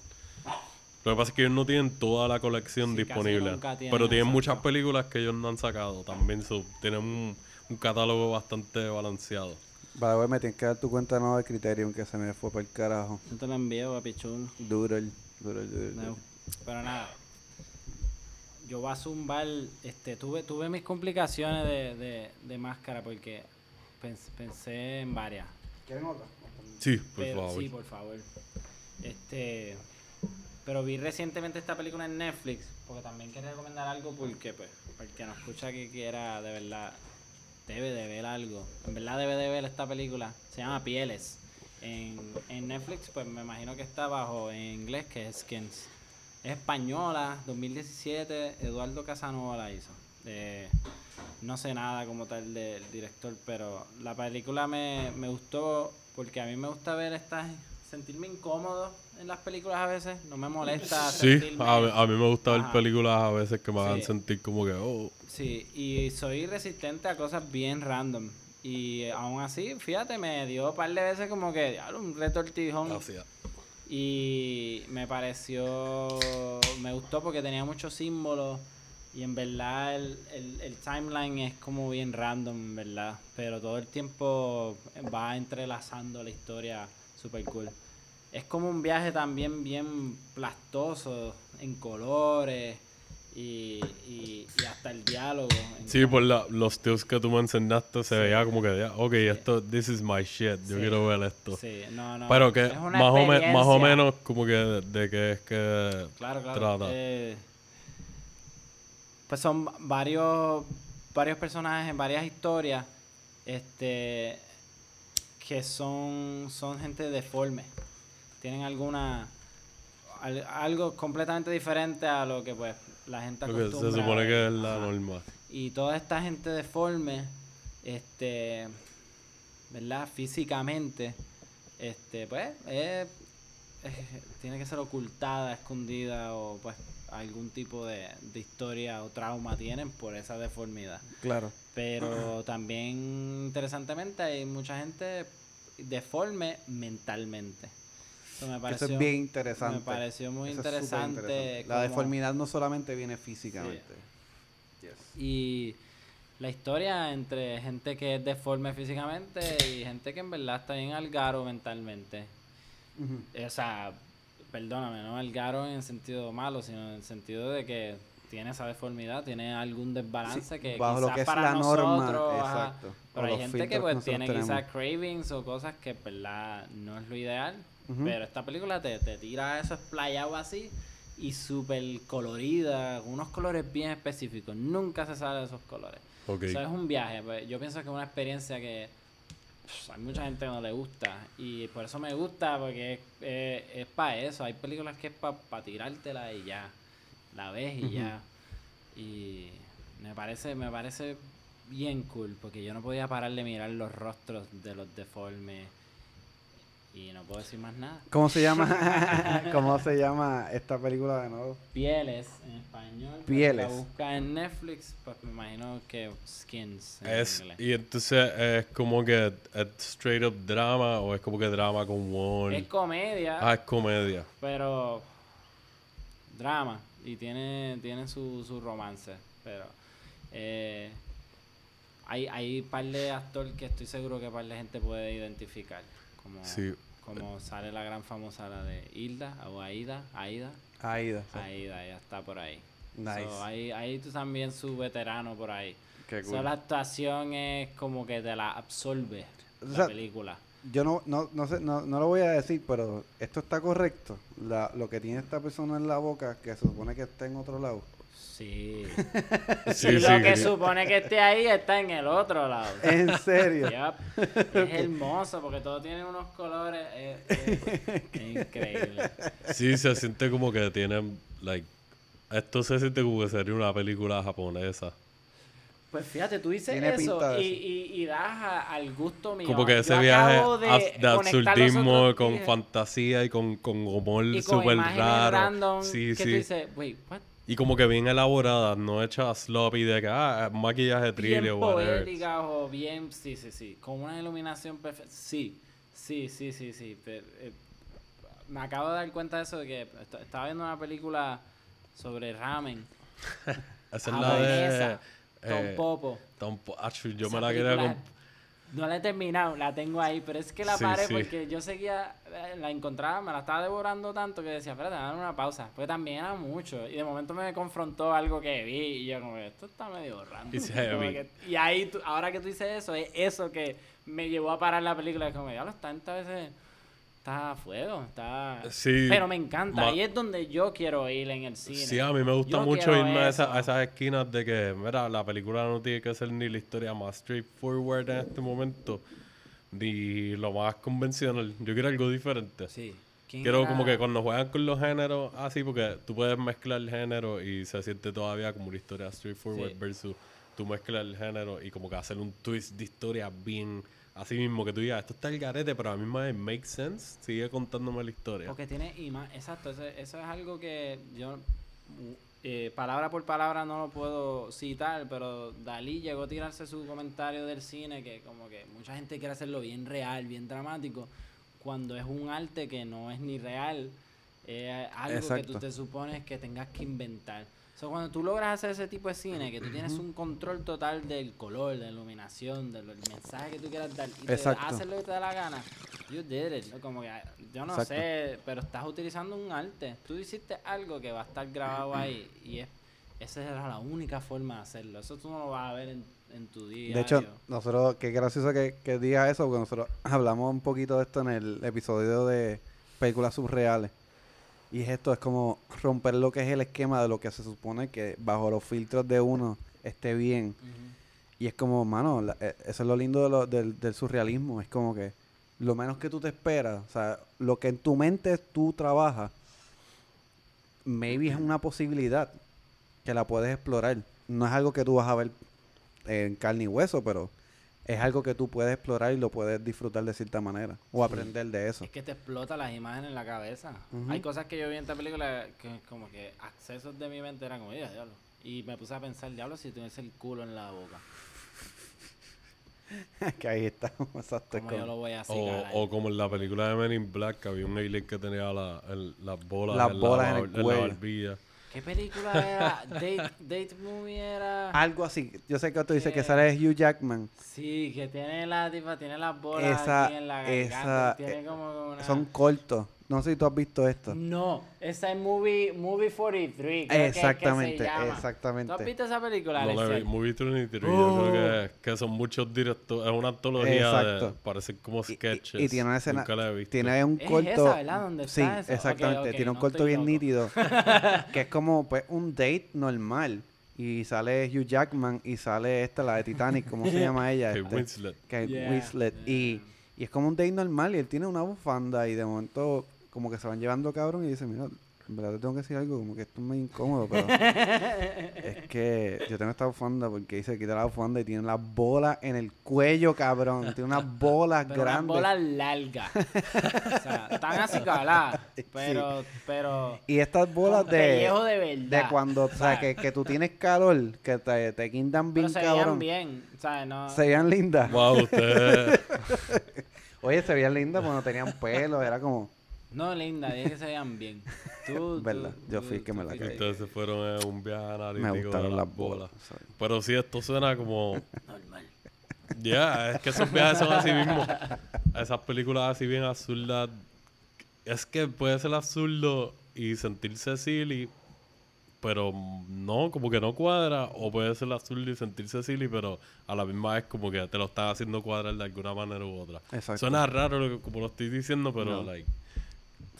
Speaker 2: Lo que pasa es que ellos no tienen toda la colección
Speaker 3: Sí, casi
Speaker 2: disponible.
Speaker 3: nunca tienen,
Speaker 2: Pero tienen
Speaker 3: exacto.
Speaker 2: muchas películas que ellos no han sacado también. So, tienen un, un catálogo bastante balanceado.
Speaker 1: Vale, güey, me tienes que dar tu cuenta nueva de Criterion que se me fue por el carajo.
Speaker 3: No te lo envío, papi chulo.
Speaker 1: Duro el, duro el, duro el.
Speaker 3: No, pero nada. Yo voy a zumbar, este, tuve, tuve mis complicaciones de, de, de máscara porque pens- pensé en varias.
Speaker 1: ¿Quieren otra?
Speaker 2: Sí, por
Speaker 3: pero,
Speaker 2: favor.
Speaker 3: Sí, por favor. Este, pero vi recientemente esta película en Netflix porque también quería recomendar algo porque, pues, para el que nos escucha que quiera de verdad, debe de ver algo. En verdad debe de ver esta película. Se llama Pieles. En, en Netflix, pues me imagino que está bajo en inglés, que es Skins. Es española, 2017, Eduardo Casanova la hizo. Eh, no sé nada como tal del director, pero la película me, me gustó porque a mí me gusta ver estas, sentirme incómodo en las películas a veces, no me molesta
Speaker 2: Sí,
Speaker 3: sentirme...
Speaker 2: a, a mí me gusta ver
Speaker 3: Ajá.
Speaker 2: películas a veces que me hagan
Speaker 3: Sí.
Speaker 2: sentir como que, oh,
Speaker 3: Sí, y soy resistente a cosas bien random. Y eh, aún así, fíjate, me dio un par de veces como que, un retortijón.
Speaker 2: gracias.
Speaker 3: Y me pareció, me gustó porque tenía muchos símbolos y en verdad el, el, el timeline es como bien random, verdad. Pero todo el tiempo va entrelazando la historia super cool. Es como un viaje también bien plastoso en colores y, y, y hasta el diálogo.
Speaker 2: Sí,
Speaker 3: cómo-
Speaker 2: por la, los tíos que tú me enseñaste se veía como que, ya, ok, esto, this is my shit, yo
Speaker 3: Sí.
Speaker 2: quiero ver esto.
Speaker 3: Sí, no, no.
Speaker 2: Pero que
Speaker 3: es una
Speaker 2: más o, me- más o menos como que de, de qué es que
Speaker 3: Claro, claro.
Speaker 2: trata.
Speaker 3: eh, pues son varios varios personajes en varias historias este que son son gente deforme. Tienen alguna al- algo completamente diferente a lo que pues la gente
Speaker 2: Lo que se
Speaker 3: acostumbra
Speaker 2: supone que es la norma.
Speaker 3: Y toda esta gente deforme, este, ¿verdad? Físicamente, este, pues, eh, tiene que ser ocultada, escondida o pues algún tipo de, de historia o trauma tienen por esa deformidad.
Speaker 1: Claro.
Speaker 3: Pero también, interesantemente, hay mucha gente deforme mentalmente. Eso me
Speaker 1: Eso
Speaker 3: pareció,
Speaker 1: es bien interesante.
Speaker 3: Me pareció muy
Speaker 1: Eso
Speaker 3: interesante.
Speaker 1: La deformidad no solamente viene físicamente. Yes.
Speaker 3: Y la historia entre gente que es deforme físicamente y gente que en verdad está bien al garo mentalmente. O sea, perdóname, no el garo en el sentido malo, sino en el sentido de que tiene esa deformidad, tiene algún desbalance
Speaker 1: Sí,
Speaker 3: que
Speaker 1: bajo lo que es
Speaker 3: para
Speaker 1: la norma,
Speaker 3: nosotros, ajá,
Speaker 1: exacto,
Speaker 3: pero hay gente que pues tiene
Speaker 1: tenemos.
Speaker 3: quizás cravings o cosas que en verdad no es lo ideal, Pero esta película te, te tira eso esplayado así y súper colorida, con unos colores bien específicos, nunca se sale de esos colores.
Speaker 2: Ok.
Speaker 3: Eso es un viaje, pues, yo pienso que es una experiencia que pff, hay mucha gente que no le gusta y por eso me gusta porque es, para eso, hay películas que es para tirártela y ya, la ves y ya. Y me parece, me parece bien cool porque yo no podía parar de mirar los rostros de los deformes y no puedo decir más nada.
Speaker 1: ¿Cómo se llama? ¿Cómo se llama esta película de nuevo?
Speaker 3: Pieles en español.
Speaker 1: Pieles.
Speaker 3: Si la busca en Netflix, pues me imagino que Skins en
Speaker 2: Es,
Speaker 3: inglés.
Speaker 2: y entonces es como que es straight up drama o es como que drama con humor.
Speaker 3: Es comedia,
Speaker 2: Ah, es comedia.
Speaker 3: pero drama y tiene tiene su, su romance, pero eh, hay hay par de actor que estoy seguro que par de gente puede identificar, como
Speaker 2: Sí.
Speaker 3: Como sale la gran famosa la de Hilda o Aida, Aida,
Speaker 1: Aida. sí.
Speaker 3: Aida, ella está por ahí.
Speaker 1: Nice.
Speaker 3: So, hay, hay tú también su veterano por ahí.
Speaker 1: Qué
Speaker 3: So, la actuación es como que te la absorbe
Speaker 1: O
Speaker 3: la película.
Speaker 1: Yo no, no, no sé, no, no lo voy a decir, pero esto está correcto. La, lo que tiene esta persona en la boca, que se supone que está en otro lado.
Speaker 3: Sí.
Speaker 2: Sí,
Speaker 3: y
Speaker 2: sí,
Speaker 3: lo que
Speaker 2: sí.
Speaker 3: supone que esté ahí está en el otro lado.
Speaker 1: En serio.
Speaker 3: Es hermoso porque todo tiene unos colores. eh, eh, es increíble.
Speaker 2: Sí, se siente como que tienen, like, esto se siente como que sería una película japonesa.
Speaker 3: Pues fíjate, tú dices
Speaker 1: Tiene
Speaker 3: eso y,
Speaker 1: eso.
Speaker 3: y, y das a- al gusto mío.
Speaker 2: Como que
Speaker 3: Yo
Speaker 2: ese viaje
Speaker 3: de
Speaker 2: absurdismo con
Speaker 3: días
Speaker 2: fantasía y con, con humor súper raro.
Speaker 3: random
Speaker 2: sí,
Speaker 3: que
Speaker 2: sí.
Speaker 3: tú dices, wait, what?
Speaker 2: Y como que bien elaboradas, no hechas sloppy de que, ah, maquillaje thriller
Speaker 3: bien
Speaker 2: o whatever.
Speaker 3: poéticas o bien, sí, sí, sí, con una iluminación perfecta. Sí, sí, sí, sí, sí. pero, eh, me acabo de dar cuenta de eso, de que est- estaba viendo una película sobre ramen.
Speaker 2: Esa es la de...
Speaker 3: japonesa, Tom
Speaker 2: eh,
Speaker 3: Popo.
Speaker 2: Tom yo
Speaker 3: Esa
Speaker 2: me la quería...
Speaker 3: No la he terminado, la tengo ahí, pero es que la
Speaker 2: Sí,
Speaker 3: paré
Speaker 2: sí.
Speaker 3: porque yo seguía, eh, la encontraba, me la estaba devorando tanto que decía, espérate, dame una pausa, porque también era mucho. Y de momento me confrontó algo que vi y yo como, esto está medio raro. Y ahí, tú- ahora que tú dices eso, es eso que me llevó a parar la película. Es como, ya lo tantas veces, está a fuego, está...
Speaker 2: Sí,
Speaker 3: Pero me encanta,
Speaker 2: ma-
Speaker 3: ahí es donde yo quiero ir en el cine.
Speaker 2: Sí, a mí me gusta
Speaker 3: Yo
Speaker 2: mucho irme a, esa- a esas esquinas de que, mira, la película no tiene que ser ni la historia más straightforward en este momento, ni lo más convencional. Yo quiero algo diferente.
Speaker 3: Sí. ¿Quién
Speaker 2: Quiero
Speaker 3: era?
Speaker 2: como que cuando juegan con los géneros así, porque tú puedes mezclar el género y se siente todavía como una historia straightforward
Speaker 3: Sí.
Speaker 2: versus tú mezclas el género y como que hacer un twist de historia bien así mismo que tú digas, esto está el garete, pero a mí me make sense, sigue contándome la historia.
Speaker 3: Porque tiene imagen, exacto, eso, eso es algo que yo eh, palabra por palabra no lo puedo citar, pero Dalí llegó a tirarse su comentario del cine que como que mucha gente quiere hacerlo bien real, bien dramático, cuando es un arte que no es ni real, es algo que tú te supones que tengas que inventar. O sea, cuando tú logras hacer ese tipo de cine, que tú tienes un control total del color, de la iluminación, del mensaje que tú quieras dar, y te
Speaker 1: Exacto.
Speaker 3: haces lo que te da la gana, you did it. Como que, yo no
Speaker 1: Exacto.
Speaker 3: sé, pero estás utilizando un arte. Tú hiciste algo que va a estar grabado ahí, y es, esa era la única forma de hacerlo. Eso tú no lo vas a ver en, en tu día.
Speaker 1: De hecho, nosotros, qué gracioso que, que digas eso, porque nosotros hablamos un poquito de esto en el episodio de películas subreales. Y es esto, es como romper lo que es el esquema de lo que se supone que bajo los filtros de uno esté bien. Y es como, mano, la- eh, eso es lo lindo de lo- del, del surrealismo. Es como que lo menos que tú te esperas, o sea, lo que en tu mente tú trabajas, maybe es una posibilidad que la puedes explorar. No es algo que tú vas a ver en carne y hueso, pero es algo que tú puedes explorar y lo puedes disfrutar de cierta manera. O aprender de eso.
Speaker 3: Es que te explota las imágenes en la cabeza. Hay cosas que yo vi en esta película que como que accesos de mi mente eran como, "Mira, diablo. Y me puse a pensar, diablo, si tuviese el culo en la boca.
Speaker 1: que ahí está. Exacto. es
Speaker 3: ¿Cómo yo
Speaker 1: como-
Speaker 3: lo voy a
Speaker 2: O, como en la película de Men in Black, que había un alien que tenía la- el- las bolas,
Speaker 1: Las
Speaker 2: en,
Speaker 1: bolas
Speaker 2: la,
Speaker 1: en el
Speaker 2: la barbilla.
Speaker 3: ¿Qué película era? Date, date movie era...
Speaker 1: Algo así. Yo sé que tú dices que
Speaker 3: Eh,
Speaker 1: sale Hugh Jackman.
Speaker 3: Sí, que tiene la tipa, tiene las bolas
Speaker 1: Esa-
Speaker 3: aquí en la garganta.
Speaker 1: esa-
Speaker 3: tiene
Speaker 1: eh,
Speaker 3: como una...
Speaker 1: Son cortos. No sé si tú has visto esto.
Speaker 3: No, esa es Movie, movie 43. creo que- que se
Speaker 1: Exactamente,
Speaker 3: llama.
Speaker 1: exactamente.
Speaker 3: ¿Tú has visto esa película,
Speaker 2: No la vi, Movie Trinity,
Speaker 3: Oh.
Speaker 2: yo creo que, que son muchos directores, es una antología de,
Speaker 1: Exacto.
Speaker 2: parecen como
Speaker 1: Y- y-
Speaker 2: sketches.
Speaker 1: Y, tiene una escena,
Speaker 2: Nunca la he visto.
Speaker 1: tiene un
Speaker 3: Es
Speaker 1: corto.
Speaker 3: esa, ¿verdad? ¿Dónde
Speaker 1: sí,
Speaker 3: eso?
Speaker 1: Exactamente. tiene un
Speaker 3: no
Speaker 1: corto bien
Speaker 3: loco.
Speaker 1: nítido. que es como pues un date normal. Y sale Hugh Jackman y sale esta, la de Titanic, ¿cómo se llama ella?
Speaker 2: Kate
Speaker 1: Este,
Speaker 2: Winslet.
Speaker 1: Kate
Speaker 3: Yeah,
Speaker 1: Winslet. Y, y es como un date normal y él tiene una bufanda y de momento como que se van llevando cabrón y dice, mira, en verdad te tengo que decir algo, como que esto es muy incómodo, pero es que yo tengo esta bufanda porque dice quita la bufanda y tiene las bolas en el cuello, cabrón. Tiene unas bolas
Speaker 3: Pero unas
Speaker 1: grandes.
Speaker 3: bolas largas. o sea, están así caladas. Pero, pero.
Speaker 1: Y estas bolas de,
Speaker 3: de verdad.
Speaker 1: de cuando, o sea, que, que tú tienes calor, que te, te guindan bien
Speaker 3: Pero se veían
Speaker 1: cabrón.
Speaker 3: bien. ¿sabes? No,
Speaker 1: Se veían lindas.
Speaker 2: Wow, ustedes.
Speaker 1: Oye, se veían lindas porque no tenían pelo, era como,
Speaker 3: no, linda, dije que se veían bien. Tú,
Speaker 1: Verdad,
Speaker 3: tú-
Speaker 1: yo
Speaker 3: tú-
Speaker 1: fui que me
Speaker 3: tú
Speaker 1: la caí.
Speaker 2: ustedes se fueron a un viaje analítico
Speaker 1: me
Speaker 2: de
Speaker 1: gustaron
Speaker 2: las
Speaker 1: las bolas.
Speaker 2: Pero sí, esto suena como.
Speaker 3: Normal.
Speaker 2: Ya, es que esos viajes son así mismo. Esas películas así bien absurdas. Es que puede ser absurdo y sentirse silly, pero no, como que no cuadra. O puede ser absurdo y sentirse silly, pero a la misma vez como que te lo están haciendo cuadrar de alguna manera u otra.
Speaker 1: Exacto.
Speaker 2: Suena raro lo que- como lo estoy diciendo, pero
Speaker 1: No.
Speaker 2: like,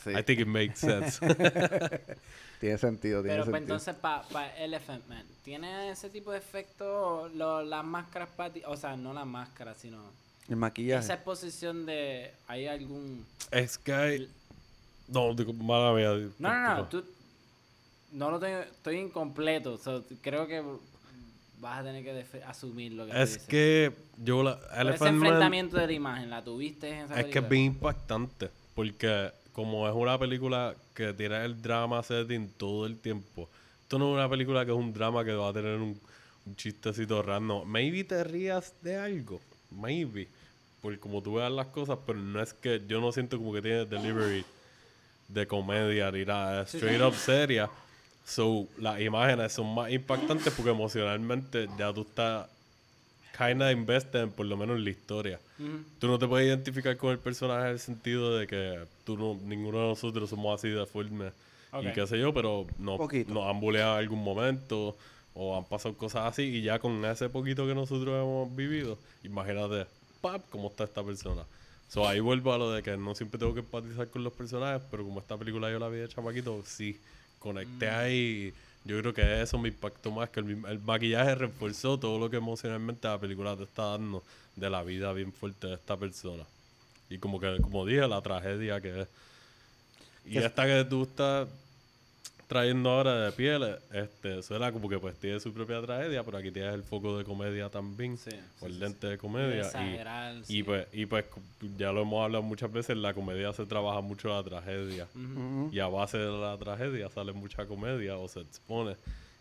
Speaker 1: Sí,
Speaker 2: I think it makes sense.
Speaker 1: tiene sentido, tiene
Speaker 3: Pero pues,
Speaker 1: sentido.
Speaker 3: entonces, para Elephant Man, ¿tiene ese tipo de efecto lo- las máscaras para ti? O sea, no las máscaras, sino
Speaker 1: el maquillaje.
Speaker 3: esa exposición de. ¿Hay algún.?
Speaker 2: es que hay... No, digo, mala mía.
Speaker 3: No, no, no. Tú, no lo tengo. Estoy incompleto. so, creo que vas a tener que asumir lo que
Speaker 2: Es
Speaker 3: dices.
Speaker 2: que yo la...
Speaker 3: Pero ese
Speaker 2: Man-
Speaker 3: enfrentamiento de la imagen, ¿la tuviste en esa
Speaker 2: Es que es bien impactante. Porque como es una película que tiene el drama setting todo el tiempo. Esto no es una película que es un drama que va a tener un, un chistecito random. Maybe te rías de algo. Maybe. Por como tú veas las cosas, pero no es que yo no siento como que tiene delivery de comedia ni nada. Straight up seria. So, las imágenes son más impactantes porque emocionalmente ya tú estás kinda invested en por lo menos en la historia. Tú no te puedes identificar con el personaje en el sentido de que tú no, ninguno de nosotros somos así de deformes
Speaker 3: Ok.
Speaker 2: y qué sé yo, pero no, nos han buleado en algún momento o han pasado cosas así y ya con ese poquito que nosotros hemos vivido, imagínate, pap, cómo está esta persona. So, ahí vuelvo a lo de que no siempre tengo que empatizar con los personajes, pero como esta película yo la vi de chamaquito, sí, conecté ahí. Yo creo que eso me impactó más que el, el maquillaje reforzó todo lo que emocionalmente la película te está dando de la vida bien fuerte de esta persona. Y como que, como dije, la tragedia que es. Y
Speaker 1: Que-
Speaker 2: esta que tú estás trayendo ahora de piel, este, suena como que pues tiene su propia tragedia, pero aquí tienes el foco de comedia también,
Speaker 3: Sí,
Speaker 2: o el
Speaker 3: sí,
Speaker 2: lente de
Speaker 3: De
Speaker 2: comedia. y-
Speaker 3: exagerar,
Speaker 2: y,
Speaker 3: sí.
Speaker 2: pues, y pues ya lo hemos hablado muchas veces, en la comedia se trabaja mucho la tragedia. Y a base de la tragedia sale mucha comedia o se expone.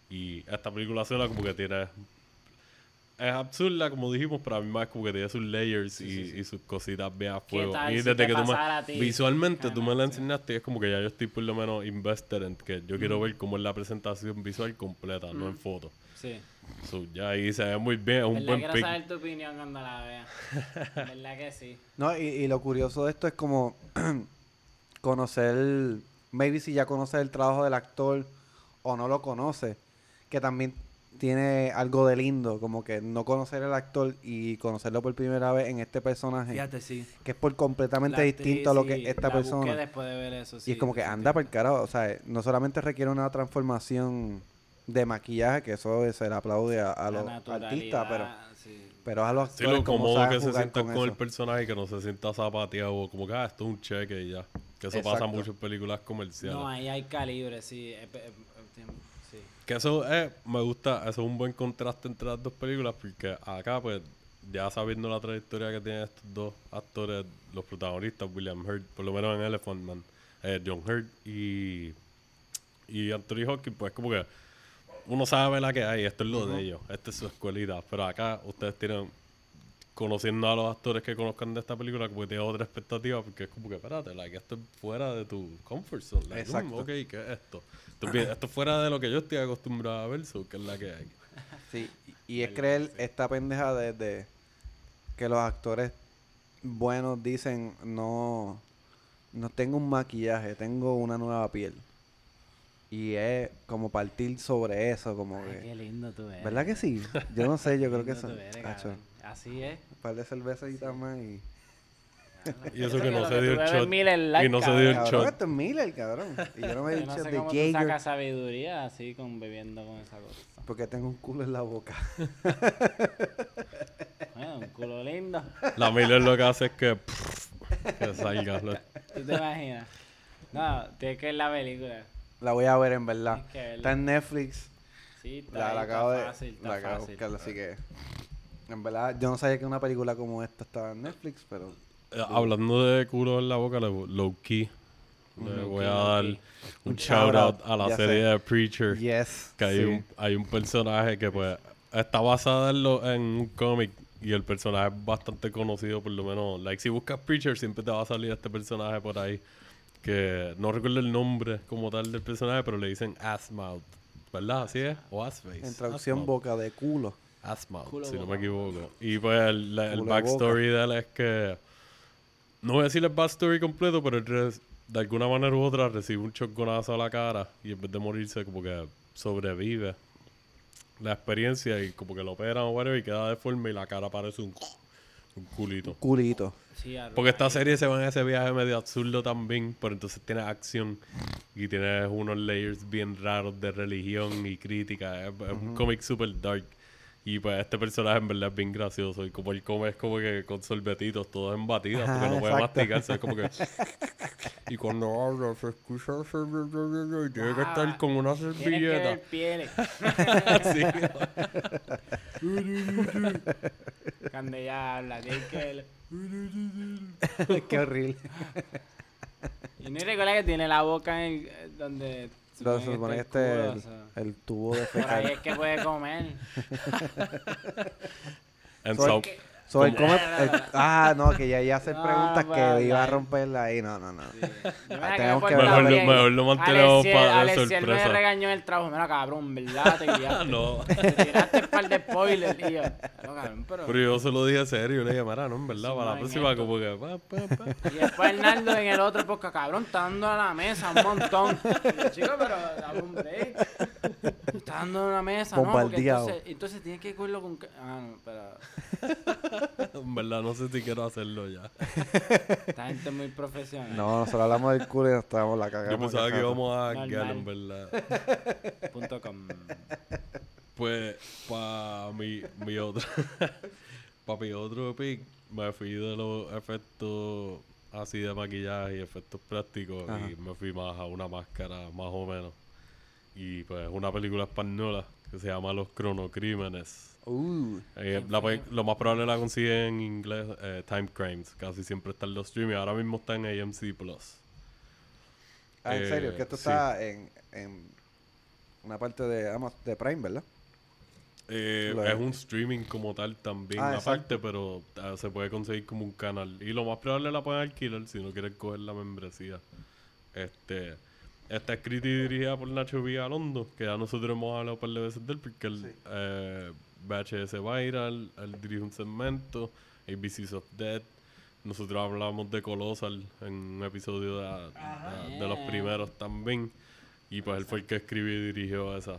Speaker 2: Y esta película suena como que tiene... Es absurda, como dijimos, pero a mí más como que tiene sus layers y, y sus cositas bien a fuego.
Speaker 3: tal
Speaker 2: Y
Speaker 3: si
Speaker 2: desde
Speaker 3: te
Speaker 2: que tú me...
Speaker 3: ti?
Speaker 2: Visualmente tú me la enseñaste y es como que ya yo estoy por lo menos invested en que yo quiero ver cómo es la presentación visual completa, no en foto.
Speaker 3: Sí.
Speaker 2: So, ya ahí se ve muy bien, es un
Speaker 3: ¿Verdad?
Speaker 2: buen
Speaker 3: Quiero
Speaker 2: pick.
Speaker 3: saber tu opinión cuando la vea. ¿Verdad que sí?
Speaker 1: No, y, y lo curioso de esto es como conocer, maybe si ya conoces el trabajo del actor o no lo conoces, que también tiene algo de lindo, como que no conocer el actor y conocerlo por primera vez en este personaje,
Speaker 3: Fíjate, sí.
Speaker 1: que es por completamente
Speaker 3: La
Speaker 1: distinto a lo que
Speaker 3: sí,
Speaker 1: esta
Speaker 3: la
Speaker 1: persona.
Speaker 3: después de ver eso,
Speaker 1: y
Speaker 3: sí,
Speaker 1: es como que anda por el carajo, o sea, no solamente requiere una transformación de maquillaje, que eso se le aplaude a, los artistas, pero,
Speaker 3: sí.
Speaker 1: pero a los
Speaker 2: Sí,
Speaker 1: actores
Speaker 2: lo
Speaker 1: cómo
Speaker 2: cómodo que se sienta con,
Speaker 1: con
Speaker 2: el personaje y que no se sienta zapateado o como que ah, esto es un cheque y ya. Que eso pasa
Speaker 1: Exacto.
Speaker 2: mucho en películas comerciales.
Speaker 3: No, ahí hay calibre, sí. eh, eh, eh, sí.
Speaker 2: Que eso es, me gusta, eso es un buen contraste entre las dos películas porque acá pues ya sabiendo la trayectoria que tienen estos dos actores, los protagonistas, William Hurt, por lo menos en Elephant Man, eh, John Hurt y, y Anthony Hopkins, pues como que uno sabe la que hay, esto es lo de ellos, esta es su escuelita, pero acá ustedes tienen, conociendo a los actores que conozcan de esta película, que tienen otra expectativa, porque es como que, espérate, like, esto es fuera de tu comfort zone, like, mm,
Speaker 1: Exacto.
Speaker 2: ok, ¿qué es esto? Esto es, bien- esto es fuera de lo que yo estoy acostumbrado a ver, so, que es la que hay.
Speaker 1: Sí, y- es creer esta pendeja de, de que los actores buenos dicen no no tengo un maquillaje, tengo una nueva piel. Y es como partir sobre eso, como
Speaker 3: Ay, qué
Speaker 1: que...
Speaker 3: lindo tú eres.
Speaker 1: ¿Verdad que sí? Yo no sé, yo creo que eso...
Speaker 3: Así es.
Speaker 1: un par de cervecitas más y...
Speaker 2: Y eso que no se dio el shot. Y no se dio el shot.
Speaker 1: esto es Miller, cabrón. Y yo no me he
Speaker 3: Yo
Speaker 1: dicho
Speaker 3: no sé
Speaker 1: de
Speaker 3: cómo tú
Speaker 1: Jaeger
Speaker 3: sacas sabiduría así con bebiendo con esa cosa.
Speaker 1: porque tengo un culo en la boca.
Speaker 3: Bueno, un culo lindo.
Speaker 2: La Miller lo que hace es que... que salga. lo-
Speaker 3: ¿Tú te imaginas? No, tienes que ver la película.
Speaker 1: La voy a ver en verdad.
Speaker 3: Tienes que verla.
Speaker 1: Está en Netflix.
Speaker 3: Sí, está,
Speaker 1: La,
Speaker 3: ahí,
Speaker 1: la
Speaker 3: está
Speaker 1: acabo de, la acabo de buscar, así que... En verdad, yo no sabía que una película como esta estaba en Netflix, pero...
Speaker 2: Eh, Hablando de culo en la boca, low key. Le voy a dar un shout out a la serie
Speaker 1: sé.
Speaker 2: de Preacher.
Speaker 1: Yes.
Speaker 2: Que hay,
Speaker 1: sí.
Speaker 2: un, hay un personaje que pues está basado en, lo- en un cómic y el personaje es bastante conocido por lo menos. Like si buscas Preacher siempre te va a salir este personaje por ahí que no recuerdo el nombre como tal del personaje pero le dicen Assmouth. ¿Verdad? ¿Así es? O Assface.
Speaker 1: En traducción, boca de culo.
Speaker 2: Assmouth,
Speaker 3: Culo
Speaker 2: si no me equivoco. Y pues el, la- el backstory de él es que no voy a decir el backstory completo, pero él res- de alguna manera u otra recibe un choconazo a la cara y en vez de morirse como que sobrevive la experiencia y como que lo operan o whatever y queda deforme y la cara parece un, un culito.
Speaker 1: Culito.
Speaker 3: Sí, arruga
Speaker 2: Porque esta serie se va en ese viaje medio absurdo también, pero entonces tiene acción y tiene unos layers bien raros de religión y crítica. Es, es un cómic super dark. Y pues este personaje en verdad es bien gracioso. Y como él come es como que con sorbetitos, todos en batidas, porque no puede masticarse. Es como que. y cuando habla, se escucha. Y tiene que estar con una servilleta. Sí.
Speaker 3: Cuando ella habla, tienes que.
Speaker 1: Qué horrible.
Speaker 3: Y no recuerda que tiene la boca en el- donde
Speaker 1: se supone que este
Speaker 3: el
Speaker 1: es
Speaker 3: culo,
Speaker 1: el,
Speaker 3: o sea,
Speaker 1: el tubo de
Speaker 3: Por ahí
Speaker 1: fecal.
Speaker 3: es que puede comer.
Speaker 1: Soy-
Speaker 2: South-
Speaker 1: So, él come- él- ah, no, que ya, ya hacer
Speaker 3: No,
Speaker 1: preguntas
Speaker 3: no
Speaker 1: que iba a romperla ahí. No, no, no.
Speaker 3: Sí.
Speaker 1: Ah,
Speaker 3: la
Speaker 1: tenemos que
Speaker 3: la
Speaker 2: Mejor lo- mejor lo mantenemos para
Speaker 3: él
Speaker 2: sorpresa.
Speaker 3: me regañó en el trabajo. Mira, cabrón, ¿verdad? Te guiaste.
Speaker 2: no.
Speaker 3: Te tiraste un par de spoilers. Yo, "No, cabrón, pero...
Speaker 2: Pero yo se lo dije serio. Le dije, mira, no, en verdad,
Speaker 3: Sí,
Speaker 2: para la próxima,
Speaker 3: esto.
Speaker 2: como que. pa, pa, pa".
Speaker 3: Y después Hernando en el otro podcast, cabrón, está dando a la mesa un montón. Yo, chico, pero dame un break. Está dando a la mesa, ¿no? Porque entonces, entonces tienes que cogerlo con... Ah, no, pero...
Speaker 2: En verdad, no sé si quiero hacerlo ya.
Speaker 3: Esta gente es muy profesional.
Speaker 1: No, nosotros hablamos del culo y nos estábamos la cagamos.
Speaker 2: Yo pensaba que íbamos a guiar, en verdad.
Speaker 3: Punto com.
Speaker 2: Pues, para mi, mi otro. para mi otro pick, me fui de los efectos así de maquillaje y efectos prácticos
Speaker 1: Ajá.
Speaker 2: y me fui más a una máscara, más o menos. Y pues, una película española que se llama Los Cronocrímenes.
Speaker 1: Uh,
Speaker 2: Eh, la lo más probable la consigue en inglés, eh, Time Crimes. Casi siempre está en los streaming. Ahora mismo está en AMC Plus.
Speaker 1: ah, en
Speaker 2: Eh,
Speaker 1: serio, que esto
Speaker 2: sí.
Speaker 1: está en, en una parte de, Amazon, de Prime, ¿verdad?
Speaker 2: Eh, es un streaming como tal también,
Speaker 1: Ah,
Speaker 2: aparte,
Speaker 1: exacto.
Speaker 2: pero ah, se puede conseguir como un canal. Y lo más probable la pueden alquilar si no quieren coger la membresía. Este, está escrita y dirigida por Nacho Vigalondo, que ya nosotros hemos hablado un par de veces de él, porque él
Speaker 1: Sí.
Speaker 2: eh, VHS Viral, él dirige un segmento, ABCs of Death. Nosotros hablamos de Colossal en un episodio de, de- de los primeros también. Y pues él fue el que escribió y dirigió esa.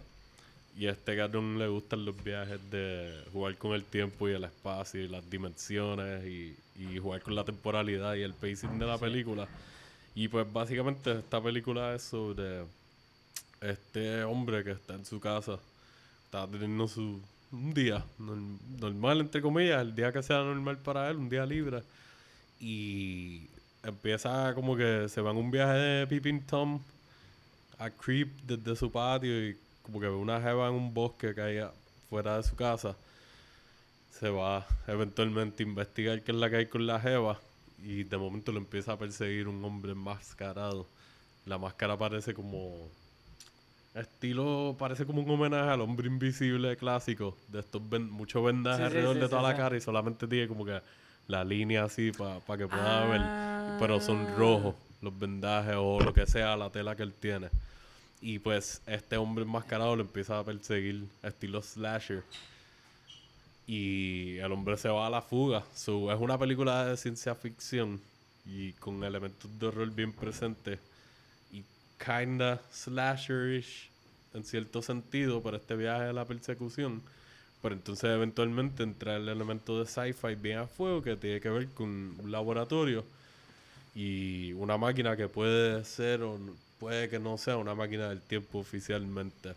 Speaker 2: Y a este cabrón le gustan los viajes de jugar con el tiempo y el espacio y las dimensiones y, y jugar con la temporalidad y el pacing de la película. Y pues básicamente esta película es sobre este hombre que está en su casa, está teniendo su un día norm- normal entre comillas, el día que sea normal para él, un día libre. Y empieza como que se va en un viaje de Peeping Tom a Creep desde su patio y como que ve una jeva en un bosque que hay fuera de su casa. Se va eventualmente a investigar qué es la que hay con la jeva y de momento lo empieza a perseguir un hombre enmascarado. La máscara parece como estilo, parece como un homenaje al hombre invisible clásico, de estos ven- muchos vendajes
Speaker 3: Sí,
Speaker 2: alrededor
Speaker 3: sí,
Speaker 2: de toda la cara y solamente tiene como que la línea así para que pueda ver, pero son
Speaker 3: Ah.
Speaker 2: rojos los vendajes o lo que sea, la tela que él tiene. Y pues este hombre enmascarado lo empieza a perseguir, estilo slasher. Y el hombre se va a la fuga. So, es una película de ciencia ficción. y con elementos de horror bien presentes y kinda slasherish en cierto sentido para este viaje de la persecución. Pero entonces eventualmente entra el elemento de sci-fi bien a fuego que tiene que ver con un laboratorio y una máquina que puede ser o puede que no sea una máquina del tiempo oficialmente.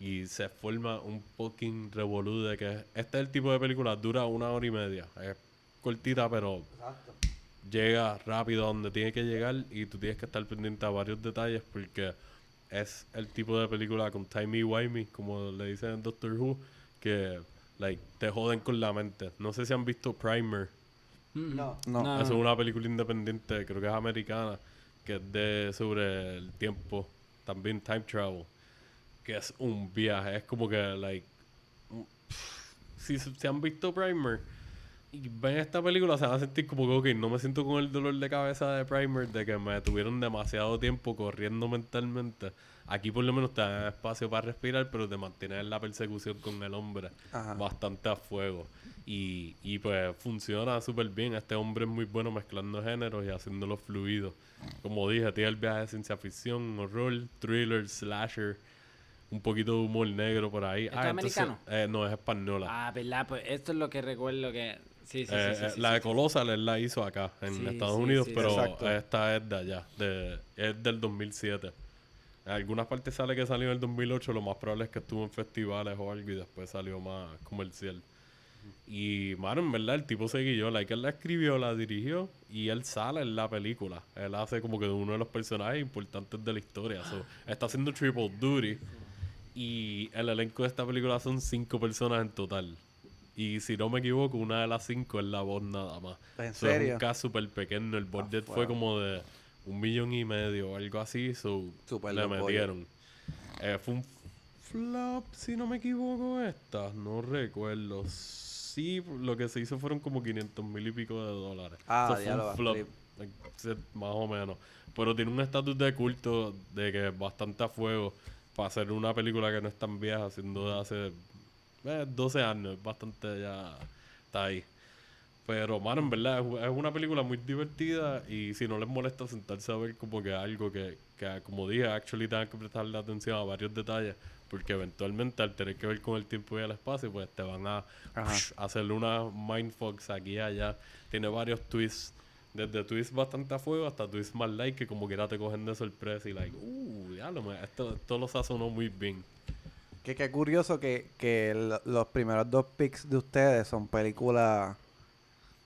Speaker 2: Y se forma un fucking revolú de que este es el tipo de película, dura una hora y media. Es cortita, pero llega rápido a donde tiene que llegar y tú tienes que estar pendiente a varios detalles porque es el tipo de película con timey wimey, como le dicen en Doctor Who, que like, te joden con la mente. No sé si han visto Primer.
Speaker 1: No, no.
Speaker 2: Eso es una película independiente, creo que es americana, que es de sobre el tiempo, también time travel, que es un viaje, es como que like si se han visto Primer y ven esta película se van a sentir como que no me siento con el dolor de cabeza de Primer de que me tuvieron demasiado tiempo corriendo mentalmente. Aquí por lo menos te dan espacio para respirar, pero te mantienen en la persecución con el hombre
Speaker 1: Ajá.
Speaker 2: bastante a fuego. Y, y pues funciona súper bien. Este hombre es muy bueno mezclando géneros y haciéndolo fluido. Como dije, tiene el viaje de ciencia ficción, horror, thriller, slasher, un poquito de humor negro por ahí.
Speaker 3: ¿Esto es americano?
Speaker 2: eh, no, es española.
Speaker 3: Ah, verdad, pues esto es lo que recuerdo que. Sí, sí,
Speaker 2: Eh,
Speaker 3: sí. sí,
Speaker 2: eh,
Speaker 3: sí,
Speaker 2: la de. Colossal él la hizo acá, en Estados Unidos, pero
Speaker 1: Exacto.
Speaker 2: esta es de allá, de, es del 2007. En algunas partes sale que salió en el 2008, lo más probable es que estuvo en festivales o algo y después salió más comercial. Y, mano, en verdad, el tipo se guió, like, él la escribió, la dirigió y él sale en la película. Él hace como que uno de los personajes importantes de la historia. So, está haciendo triple duty. Y el elenco de esta película son cinco personas en total. Y si no me equivoco, una de las cinco es la voz nada más.
Speaker 1: ¿En
Speaker 2: So, Es
Speaker 1: serio?
Speaker 2: un cast súper pequeño. El budget fue como de un millón y medio o algo así. So,
Speaker 1: Súper
Speaker 2: le metieron. Eh, fue un flop, si no me equivoco, esta. No recuerdo. Sí, lo que se hizo fueron como 500 mil y pico de dólares.
Speaker 1: Ah,
Speaker 2: So, fue
Speaker 1: diablo,
Speaker 2: un flop.
Speaker 1: flip.
Speaker 2: like, se- Más o menos. Pero tiene un estatus de culto de que es bastante a fuego para hacer una película que no es tan vieja, siendo de hace eh, 12 años. Bastante ya. Está ahí. Pero, mano, en verdad es- una película muy divertida y si no les molesta sentarse a ver como que algo que, que como dije, actually tengan que prestarle atención a varios detalles porque eventualmente al tener que ver con el tiempo y el espacio, pues te van a
Speaker 1: Ajá.
Speaker 2: hacerle una mindfucks aquí y allá. Tiene varios twists, desde twists bastante a fuego hasta twists más light que como quiera te cogen de sorpresa y like, uh, ya lo esto, esto lo sazonó muy bien.
Speaker 1: Que qué curioso que, que lo- los primeros dos picks de ustedes son películas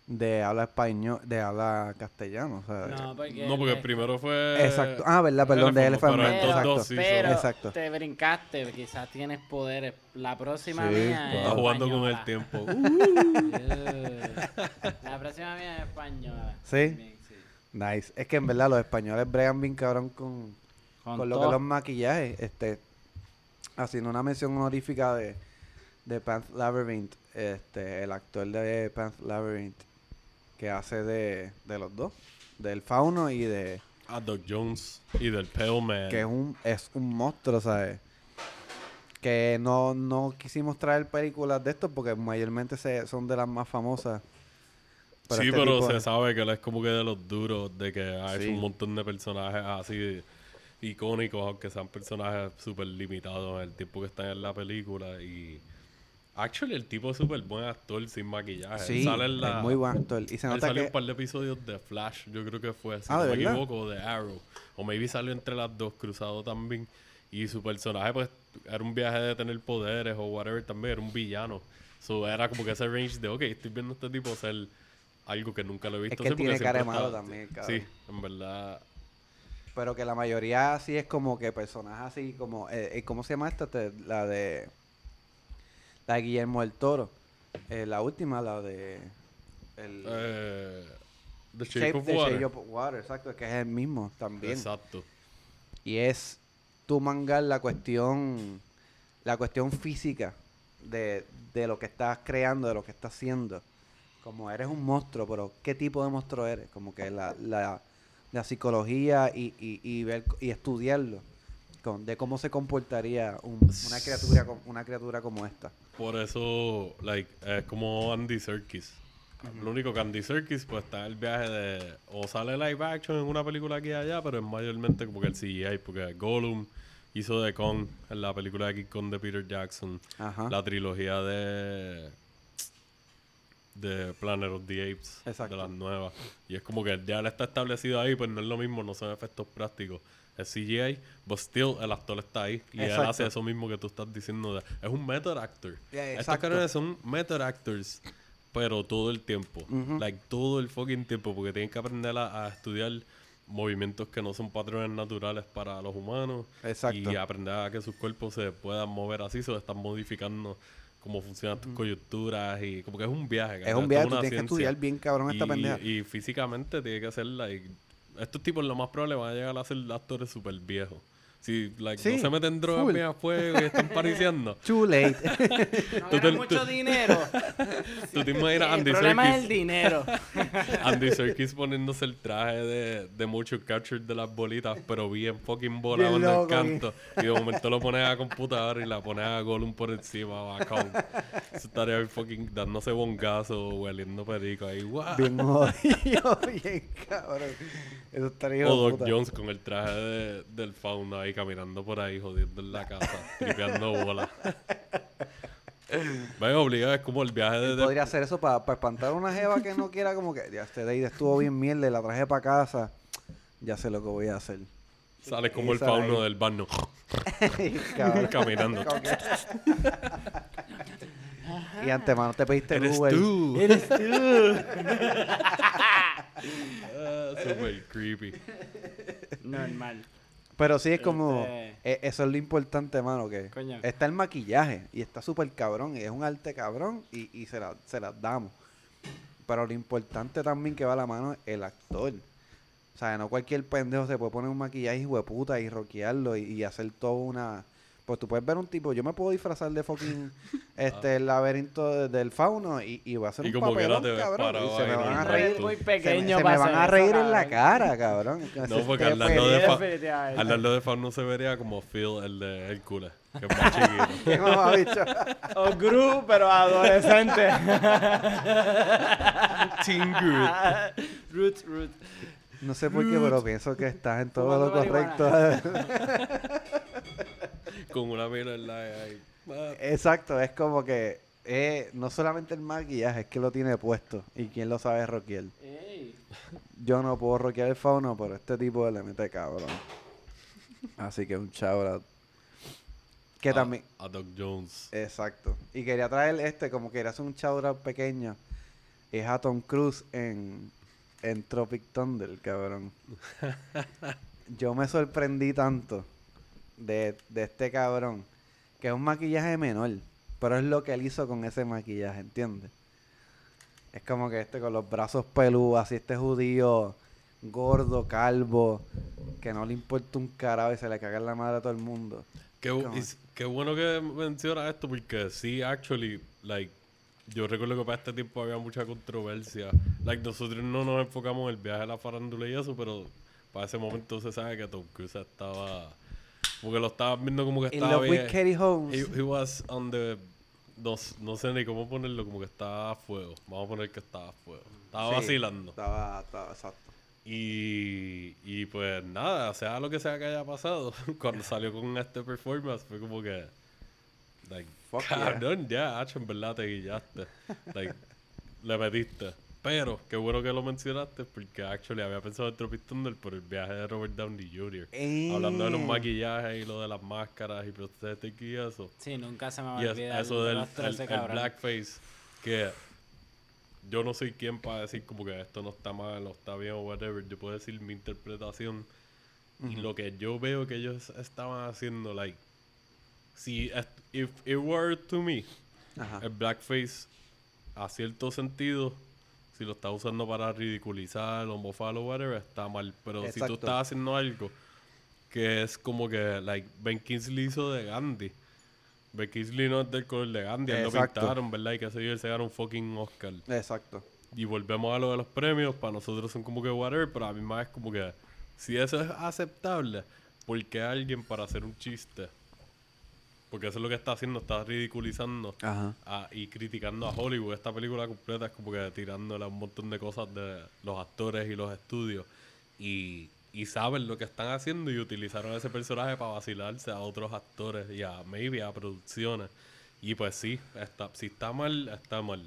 Speaker 1: de habla español, de habla castellano, o sea,
Speaker 3: No, porque.
Speaker 2: No, porque
Speaker 3: el-
Speaker 2: el primero fue...
Speaker 1: Exacto. Ah, verdad, perdón, de
Speaker 2: Elephant,
Speaker 1: Man, exacto.
Speaker 2: dos sí
Speaker 3: pero
Speaker 1: Exacto.
Speaker 3: te brincaste, quizás tienes poderes. La próxima
Speaker 1: Sí,
Speaker 3: mía es
Speaker 2: jugando con el tiempo.
Speaker 3: Uh. La próxima mía es española.
Speaker 1: ¿Sí?
Speaker 3: También, sí.
Speaker 1: Nice. Es que en verdad los españoles bregan bien cabrón con,
Speaker 3: Con,
Speaker 1: con lo que los maquillajes. Este, haciendo una mención honorífica de, de Panth Labyrinth, este, el actor de Panth Labyrinth, que hace de, de los dos, del fauno y de
Speaker 2: A Doc Jones y del Pale Man.
Speaker 1: que es un, es un monstruo, ¿sabes? Que no, no quisimos traer películas de estos porque mayormente se, son de las más famosas.
Speaker 2: sí,
Speaker 1: este
Speaker 2: pero se
Speaker 1: de-
Speaker 2: sabe que él es como que de los duros, de que ha
Speaker 1: Sí.
Speaker 2: hecho un montón de personajes así icónicos, aunque sean personajes súper limitados en el tiempo que están en la película. Y. Actually, el tipo es súper buen actor sin maquillaje. Él
Speaker 1: Sí,
Speaker 2: sale en la,
Speaker 1: es muy buen actor. Y se
Speaker 2: Él
Speaker 1: nota
Speaker 2: salió
Speaker 1: que...
Speaker 2: un par de episodios de Flash, yo creo que fue, si
Speaker 1: Ah,
Speaker 2: no
Speaker 1: ¿de
Speaker 2: me
Speaker 1: verdad?
Speaker 2: equivoco, de Arrow. O maybe salió entre las dos, cruzado también. Y su personaje, pues, era un viaje de tener poderes o whatever también, era un villano. So, era como que ese range de, ok, estoy viendo a este tipo ser algo que nunca lo he visto.
Speaker 1: que tiene cara de
Speaker 2: siempre
Speaker 1: malo también, cabrón.
Speaker 2: Sí, en verdad.
Speaker 1: Pero que la mayoría así es como que personajes así como... Eh, eh, ¿Cómo se llama esta? La de... La de Guillermo del Toro. Eh, la última, la de... El
Speaker 2: Eh, The Shape,
Speaker 1: Shape,
Speaker 2: of
Speaker 1: the
Speaker 2: Water.
Speaker 1: Shape of Water, exacto, que es el mismo también.
Speaker 2: Exacto.
Speaker 1: Y es tu mangar la cuestión, la cuestión física de, de lo que estás creando, de lo que estás haciendo. Como eres un monstruo, pero ¿qué tipo de monstruo eres? Como que la, la, la psicología y, y, y ver y estudiarlo. Con, de cómo se comportaría un- una criatura una criatura como esta.
Speaker 2: Por eso, like, es como Andy Serkis. Lo único que Andy Serkis, pues está el viaje de. O sale live action en una película aquí y allá, pero es mayormente como que el CGI, porque Gollum hizo de Kong en la película de King Kong de Peter Jackson.
Speaker 1: Ajá.
Speaker 2: La trilogía de. De Planet of the Apes.
Speaker 1: Exacto.
Speaker 2: De las nuevas. Y es como que ya está establecido ahí, pues no es lo mismo, no son efectos prácticos. Es CGI, but still el actor está ahí. Y él hace eso mismo que tú estás diciendo. de- es un method actor.
Speaker 1: Yeah, exacto.
Speaker 2: cabrones son method actors, pero todo el tiempo. Like, todo el fucking tiempo, porque tienen que aprender a, a estudiar movimientos que no son patrones naturales para los humanos.
Speaker 1: Exacto.
Speaker 2: Y aprender a que sus cuerpos se puedan mover así, se están modificando cómo funcionan tus coyunturas y como que es un viaje.
Speaker 1: Es un viaje, tú tienes que estudiar bien cabrón esta
Speaker 2: y,
Speaker 1: pendeja.
Speaker 2: y físicamente tiene que ser like, estos tipos lo más probable van a llegar a ser actores súper viejos. Si like,
Speaker 1: Sí,
Speaker 2: no se meten drogas
Speaker 1: full.
Speaker 2: bien a fuego y están pariciando,
Speaker 1: Too late.
Speaker 3: No
Speaker 2: Tú te-
Speaker 3: mucho
Speaker 2: tú-
Speaker 3: dinero.
Speaker 2: tú te imaginas a
Speaker 3: el
Speaker 2: Andy
Speaker 3: problema es el
Speaker 2: Serkis,
Speaker 3: dinero.
Speaker 2: Andy Serkis poniéndose el traje de, de mucho capture de las bolitas, pero bien fucking volado
Speaker 1: Bien
Speaker 2: en el canto. Y de momento lo pones a la computadora y la pones a Gollum por encima, bacón. Eso estaría fucking dándose bongazo, hueliendo perico ahí. ¡guau!
Speaker 1: bien jodido, bien cabrón. Eso estaría
Speaker 2: O Doc
Speaker 1: puta.
Speaker 2: Jones con el traje de- del fauno ahí caminando por ahí, jodiendo en la casa, tripeando bola. Ven, obligado, es como el viaje de...
Speaker 1: Podría hacer eso para espantar a una jeva que no quiera como que ya este day estuvo bien mierda y la traje para casa. Ya sé lo que voy a hacer.
Speaker 2: Sale como el
Speaker 1: ahí.
Speaker 2: fauno del barno,
Speaker 1: Cabrón.
Speaker 2: caminando.
Speaker 1: Y antemano te pediste el
Speaker 2: Eres
Speaker 1: Uber.
Speaker 2: tú.
Speaker 3: Eres tú.
Speaker 2: Ah, super creepy.
Speaker 3: Normal.
Speaker 1: Pero sí es como,
Speaker 3: Este-
Speaker 1: e- eso es lo importante, mano, que
Speaker 3: Coño.
Speaker 1: está el maquillaje y está súper cabrón y es un arte cabrón y, y se, la- se las damos. Pero lo importante también que va a la mano es el actor. O sea, no cualquier pendejo se puede poner un maquillaje hijo de puta y rockearlo y, y hacer toda una... Pues tú puedes ver un tipo, yo me puedo disfrazar de fucking este el laberinto de- del fauno y, y va a ser
Speaker 2: Y
Speaker 1: un papelón,
Speaker 2: te ves
Speaker 1: cabrón.
Speaker 2: parado
Speaker 1: Y se me van a reír.
Speaker 3: muy
Speaker 1: Se me,
Speaker 3: pequeño
Speaker 1: se me
Speaker 3: para
Speaker 1: van a reír en la cara, cabrón.
Speaker 2: No, porque al
Speaker 1: Este
Speaker 2: lado de, fa- de fauno se vería como Phil, el de Hércules, que es más chiquito.
Speaker 3: O Gru, pero adolescente.
Speaker 2: Teen Groot.
Speaker 3: Root, root.
Speaker 1: No sé por qué, pero pienso que estás en todo lo correcto.
Speaker 2: Con una mira en la ahí. Ah,
Speaker 1: Exacto, es como que eh, no solamente el maquillaje, es que lo tiene puesto. Y quién lo sabe rockear.
Speaker 3: Ey.
Speaker 1: Yo no puedo rockear el fauno, pero este tipo le mete cabrón. Así que un out. Que
Speaker 2: a-
Speaker 1: también.
Speaker 2: A Doc Jones.
Speaker 1: Exacto. Y quería traer este, como quería hacer un out pequeño. Es a Tom Cruise en, en Tropic Thunder, cabrón. Yo me sorprendí tanto de, de este cabrón. Que es un maquillaje menor. Pero es lo que él hizo con ese maquillaje, ¿entiendes? Es como que este con los brazos peludos, así este judío gordo, calvo, que no le importa un carajo y se le caga en la madre a todo el mundo.
Speaker 2: Qué, bu- y qué bueno que mencionas esto porque sí, actually, like, yo recuerdo que para este tiempo había mucha controversia. Like, nosotros no nos enfocamos en el viaje a la farándula y eso, pero para ese momento se sabe que Tom Cruise estaba... Porque lo estaba viendo como que
Speaker 1: In
Speaker 2: estaba
Speaker 1: love
Speaker 2: bien...
Speaker 1: with Katie Holmes.
Speaker 2: He, he was on the... No, no sé ni cómo ponerlo, como que estaba a fuego. Vamos a poner que estaba a fuego. Estaba
Speaker 1: Sí,
Speaker 2: vacilando.
Speaker 1: Estaba, estaba, exacto.
Speaker 2: Y, y pues nada, sea lo que sea que haya pasado, cuando salió con este performance fue como que, like,
Speaker 1: Fuck yeah.
Speaker 2: cabrón, ya, hacho, en verdad te guillaste. Like, le metiste. Pero, qué bueno que lo mencionaste, porque actually había pensado en Tropic Thunder por el viaje de Robert Downey Jr. Hablando de los
Speaker 1: Eh.
Speaker 2: maquillajes y lo de las máscaras y prostéticas y eso.
Speaker 3: Sí, nunca se me va a olvidar.
Speaker 2: eso
Speaker 3: de
Speaker 2: del el,
Speaker 3: 13,
Speaker 2: el blackface, que yo no soy quien para decir como que esto no está mal o está bien o whatever. Yo puedo decir mi interpretación. Y lo que yo veo que ellos estaban haciendo, like, si if it were to me,
Speaker 1: Ajá.
Speaker 2: el blackface, a cierto sentido, si lo estás usando para ridiculizar o mofar o whatever, está mal. Pero si tú estás haciendo algo que es como que, like, Ben Kingsley hizo de Gandhi. Ben Kingsley no es del color de Gandhi, él lo pintaron, ¿verdad? Y que se él se ganó un fucking Oscar.
Speaker 1: Exacto.
Speaker 2: Y volvemos a lo de los premios, para nosotros son como que whatever, pero a mí más es como que, si eso es aceptable, ¿por qué alguien para hacer un chiste? Porque eso es lo que está haciendo, está ridiculizando a- y criticando a Hollywood. Esta película completa es como que tirándole a un montón de cosas de los actores y los estudios. Y, y saben lo que están haciendo y utilizaron ese personaje para vacilarse a otros actores y a maybe a producciones. Y pues sí, está, si está mal, está mal.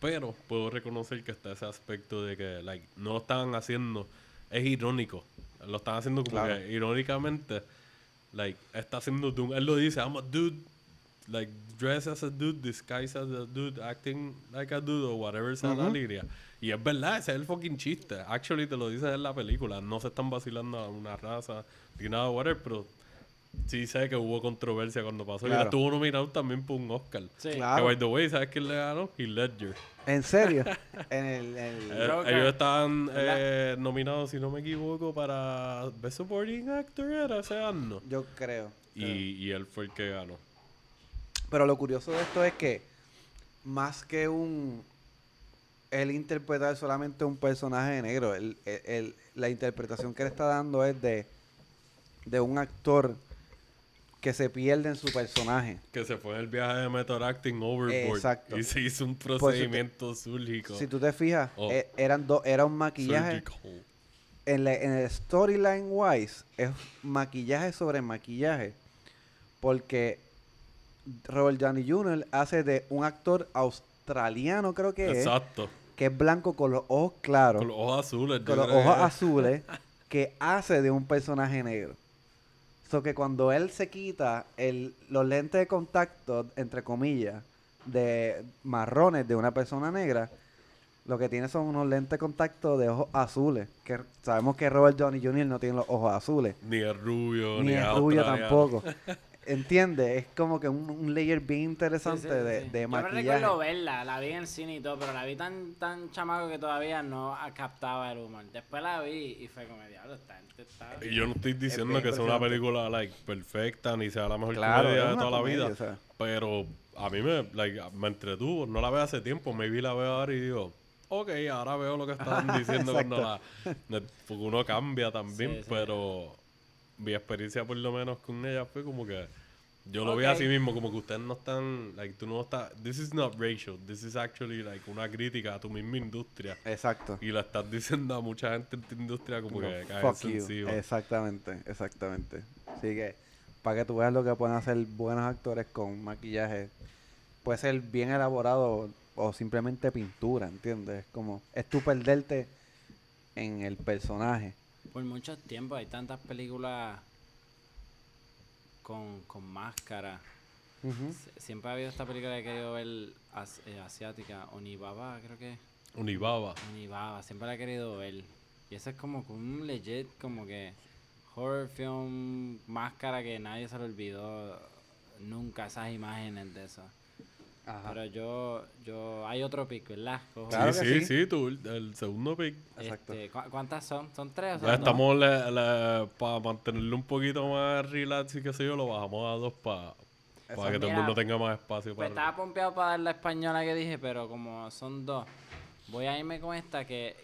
Speaker 2: Pero puedo reconocer que está ese aspecto de que like, no lo estaban haciendo. Es irónico. Lo están haciendo como
Speaker 1: Claro.
Speaker 2: que irónicamente. Like, está haciendo un- Él lo dice, I'm a dude. Like, dress as a dude, disguise as a dude, acting like a dude, o whatever sea la línea. Y es verdad, ese es el fucking chiste. Actually, te lo dice en la película. No se están vacilando a una raza ni nada, whatever, pero sí sé que hubo controversia cuando pasó. Y él estuvo nominado también por un Oscar.
Speaker 3: Sí.
Speaker 1: Claro.
Speaker 2: Que, by the way, ¿sabes quién le ganó? Heath Ledger.
Speaker 1: ¿En serio? en el... el-
Speaker 2: Eh, ellos estaban eh, nominados, si no me equivoco, para Best Supporting Actor era ese año.
Speaker 1: Yo creo.
Speaker 2: Y, y él fue el que ganó.
Speaker 1: Pero lo curioso de esto es que más que un él interpretar solamente un personaje negro, el- el- el- la interpretación que él está dando es de, de un actor que se pierde en su personaje.
Speaker 2: Que se fue en el viaje de method acting overboard.
Speaker 1: Exacto.
Speaker 2: Y se hizo un procedimiento súrgico.
Speaker 1: Si tú te fijas,
Speaker 2: Oh.
Speaker 1: eh, eran dos, era un maquillaje.
Speaker 2: Surgical.
Speaker 1: En, la- en el storyline wise, es maquillaje sobre maquillaje. Porque Robert Downey Jr. hace de un actor australiano, creo que es.
Speaker 2: Exacto.
Speaker 1: que es blanco con los ojos claros,
Speaker 2: Con los ojos azules.
Speaker 1: con los ojos azules, que hace de un personaje negro. So que cuando él se quita el, los lentes de contacto, entre comillas, de marrones de una persona negra, lo que tiene son unos lentes de contacto de ojos azules. Que sabemos que Robert Downey Jr. no tiene los ojos azules.
Speaker 2: Ni es rubio,
Speaker 1: Ni
Speaker 2: ni,
Speaker 1: es rubio tampoco. ¿Entiendes? Es como que un, un layer bien interesante
Speaker 3: Sí, sí,
Speaker 1: de,
Speaker 3: sí.
Speaker 1: de
Speaker 3: Yo me
Speaker 1: maquillaje.
Speaker 3: recuerdo verla, la vi en el cine y todo, pero la vi tan, tan chamaco que todavía no captaba el humor. Después la vi y fue como, diablo, gente está...
Speaker 2: Y yo no estoy diciendo que sea una película like, perfecta ni sea la mejor
Speaker 1: Claro,
Speaker 2: comedia de toda la vida.
Speaker 1: o sea.
Speaker 2: Pero a mí me, like, me entretuvo. No la veo hace tiempo. Me vi la veo ahora y digo, ok, ahora veo lo que estaban diciendo cuando la. Porque uno cambia también,
Speaker 3: Sí, sí.
Speaker 2: pero mi experiencia por lo menos con ella fue como que. Yo lo vi
Speaker 3: Ok.
Speaker 2: así mismo, como que ustedes no están, like, tú no estás, this is not racial, this is actually like una crítica a tu misma industria.
Speaker 1: Exacto.
Speaker 2: Y la estás diciendo a mucha gente en tu industria como
Speaker 1: No,
Speaker 2: que cae encima.
Speaker 1: Exactamente, exactamente. Así que, para que tú veas lo que pueden hacer buenos actores con maquillaje, puede ser bien elaborado o simplemente pintura, ¿entiendes? Es como, es tú perderte en el personaje.
Speaker 3: Por mucho tiempo hay tantas películas con, con máscara. Sie- Siempre ha habido esta película que he querido ver as- eh, asiática, Onibaba, creo que es.
Speaker 2: Unibaba.
Speaker 3: Onibaba, siempre la he querido ver. Y eso es como que un legit, como que horror film, máscara que nadie se lo olvidó nunca esas imágenes de eso. Pero yo, yo, hay otro pick, ¿verdad? Cojo-
Speaker 1: Claro
Speaker 2: sí,
Speaker 1: que
Speaker 2: sí,
Speaker 1: sí.
Speaker 2: sí, tú, el segundo pick.
Speaker 1: Exacto.
Speaker 3: Este, ¿cu- ¿Cuántas son? ¿Son tres o son
Speaker 2: Ya
Speaker 3: dos?
Speaker 2: estamos, para mantenerlo un poquito más relax y qué sé yo, lo bajamos a dos para que todo el mundo tenga más espacio
Speaker 3: Pues
Speaker 2: para...
Speaker 3: estaba pompeado para dar la española que dije, pero como son dos, voy a irme con esta que,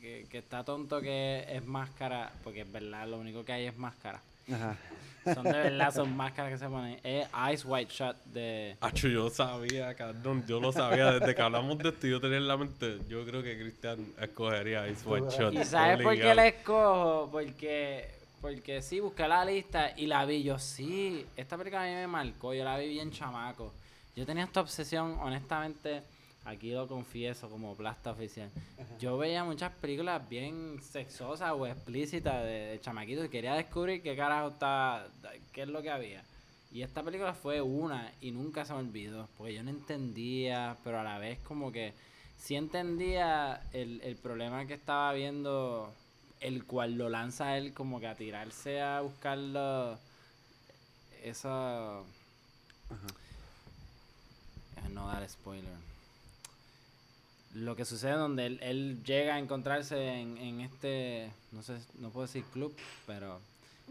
Speaker 3: que, que está tonto que es máscara, porque es verdad, lo único que hay es máscara.
Speaker 1: Ajá.
Speaker 3: Son de verdad, son máscaras que se ponen. Es Ice White Shot de...
Speaker 2: Acho, yo sabía, cabrón, yo lo sabía. Desde que hablamos de esto, yo tenía en la mente, yo creo que Cristian escogería Ice White Shot.
Speaker 3: ¿Y sabes por qué la escojo? Porque, porque sí, busqué la lista y la vi. Yo sí, esta película a mí me marcó. Yo la vi bien chamaco. Yo tenía esta obsesión, honestamente, aquí lo confieso como plasta oficial. Yo veía muchas películas bien sexosas o explícitas de, de chamaquito y quería descubrir qué carajo estaba, qué es lo que había. Y esta película fue una y nunca se me olvidó, porque yo no entendía, pero a la vez como que sí entendía el, el problema que estaba viendo, el cual lo lanza él como que a tirarse a buscarlo, esa... Eh, No dar spoiler. Lo que sucede donde él, él llega a encontrarse en, en este, no sé, no puedo decir club, pero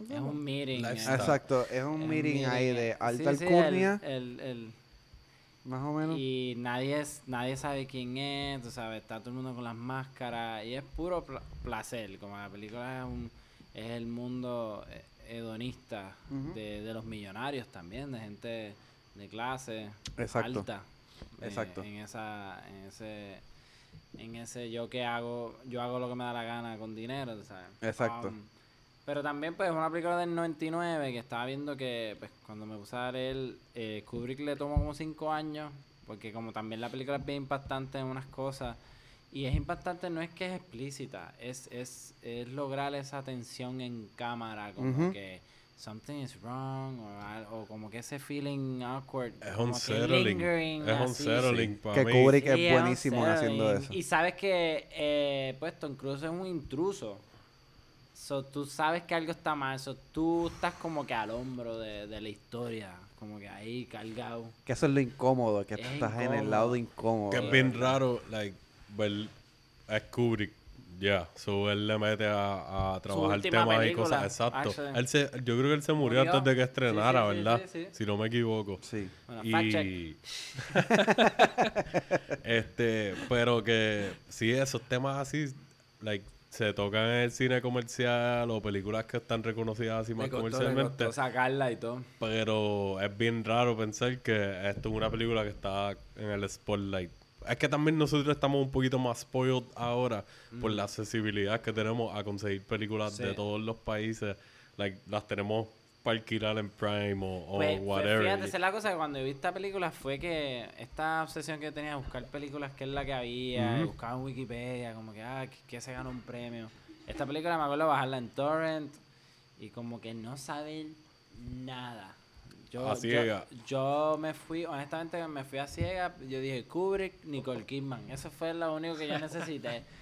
Speaker 3: es un meeting. Eh,
Speaker 1: Exacto, es
Speaker 3: es
Speaker 1: un meeting ahí de
Speaker 3: eh,
Speaker 1: alta
Speaker 3: sí, sí,
Speaker 1: alcurnia,
Speaker 3: el- el- el,
Speaker 1: más o menos.
Speaker 3: y nadie es, nadie sabe quién es, tú sabes, está todo el mundo con las máscaras y es puro pla- placer, como la película es un es el mundo, eh, hedonista de, de los millonarios también, de gente de clase
Speaker 1: Exacto.
Speaker 3: alta. eh,
Speaker 1: Exacto.
Speaker 3: En esa, en ese, en ese yo que hago, yo hago lo que me da la gana con dinero, ¿sabes?
Speaker 1: Exacto.
Speaker 3: Um, pero también pues una película del 99 que estaba viendo que pues cuando me puse a leer, eh, Kubrick le tomó como 5 años, porque como también la película es bien impactante en unas cosas, y es impactante no es que es explícita, es, es, es lograr esa tensión en cámara, como que something is wrong, o, como que ese feeling awkward.
Speaker 2: Es
Speaker 3: como
Speaker 2: un
Speaker 3: que
Speaker 2: settling.
Speaker 3: lingering,
Speaker 2: Es un settling para
Speaker 1: Que. Kubrick es
Speaker 3: Sí,
Speaker 1: buenísimo haciendo eso.
Speaker 3: Y sabes que, eh, pues, Tom Cruise es un intruso. So, tú sabes que algo está mal. So, tú estás como que al hombro de, de la historia. Como que ahí cargado.
Speaker 1: Que eso es lo incómodo, que
Speaker 3: Es
Speaker 1: estás en el lado incómodo.
Speaker 2: Que es bien raro, like, ver a Kubrick, ya, so él le mete a, a trabajar temas y cosas, exacto. Él se, yo creo que él se murió,
Speaker 3: Murió.
Speaker 2: antes de que estrenara,
Speaker 3: sí, sí,
Speaker 2: ¿verdad?
Speaker 3: sí, sí.
Speaker 2: Si no me equivoco.
Speaker 1: Sí.
Speaker 3: Bueno.
Speaker 2: Y este, pero que sí, esos temas así, like, se tocan en el cine comercial o películas que están reconocidas así más
Speaker 3: costó,
Speaker 2: comercialmente.
Speaker 3: costó sacarla y todo.
Speaker 2: Pero es bien raro pensar que esto es una película que está en el spotlight. Es que también nosotros estamos un poquito más spoiled ahora por la accesibilidad que tenemos a conseguir películas de
Speaker 3: Mm.
Speaker 2: Todos los países. Like, las tenemos para alquilar en Prime o, o
Speaker 3: Pues, pues,
Speaker 2: whatever.
Speaker 3: fíjate, esa es la cosa que cuando yo vi esta película fue que esta obsesión que tenía de buscar películas que es la que había,
Speaker 2: Ujú.
Speaker 3: buscaba en Wikipedia, como que, ah, que, que se ganó un premio. Esta película me acuerdo bajarla en Torrent y como que no saber nada. Yo,
Speaker 2: A
Speaker 3: yo-
Speaker 2: ciega.
Speaker 3: Yo, me fui, honestamente me fui a ciega, yo dije Kubrick, Nicole Kidman, eso fue lo único que yo necesité.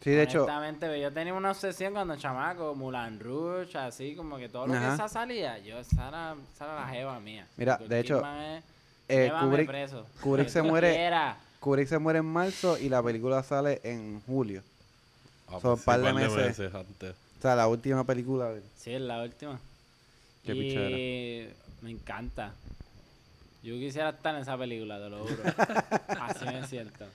Speaker 1: Sí, de hecho,
Speaker 3: Honestamente, yo tenía una obsesión cuando chamaco, Mulan Rouge, así como que todo lo
Speaker 1: Ajá.
Speaker 3: que esa salía, yo, esa era, esa era la jeva mía.
Speaker 1: Mira,
Speaker 3: Nicole
Speaker 1: de hecho,
Speaker 3: Kidman es,
Speaker 1: eh, Kubrick-
Speaker 3: preso.
Speaker 1: Kubrick se muere-. Kubrick se muere en marzo y la película sale en julio.
Speaker 2: Ah,
Speaker 1: son
Speaker 2: sí,
Speaker 1: par de meses.
Speaker 2: antes.
Speaker 1: O sea, la última película de él.
Speaker 3: Sí, es la última.
Speaker 1: Qué
Speaker 3: y
Speaker 1: pichera.
Speaker 3: Me encanta. Yo quisiera estar en esa película, te lo juro. así me siento.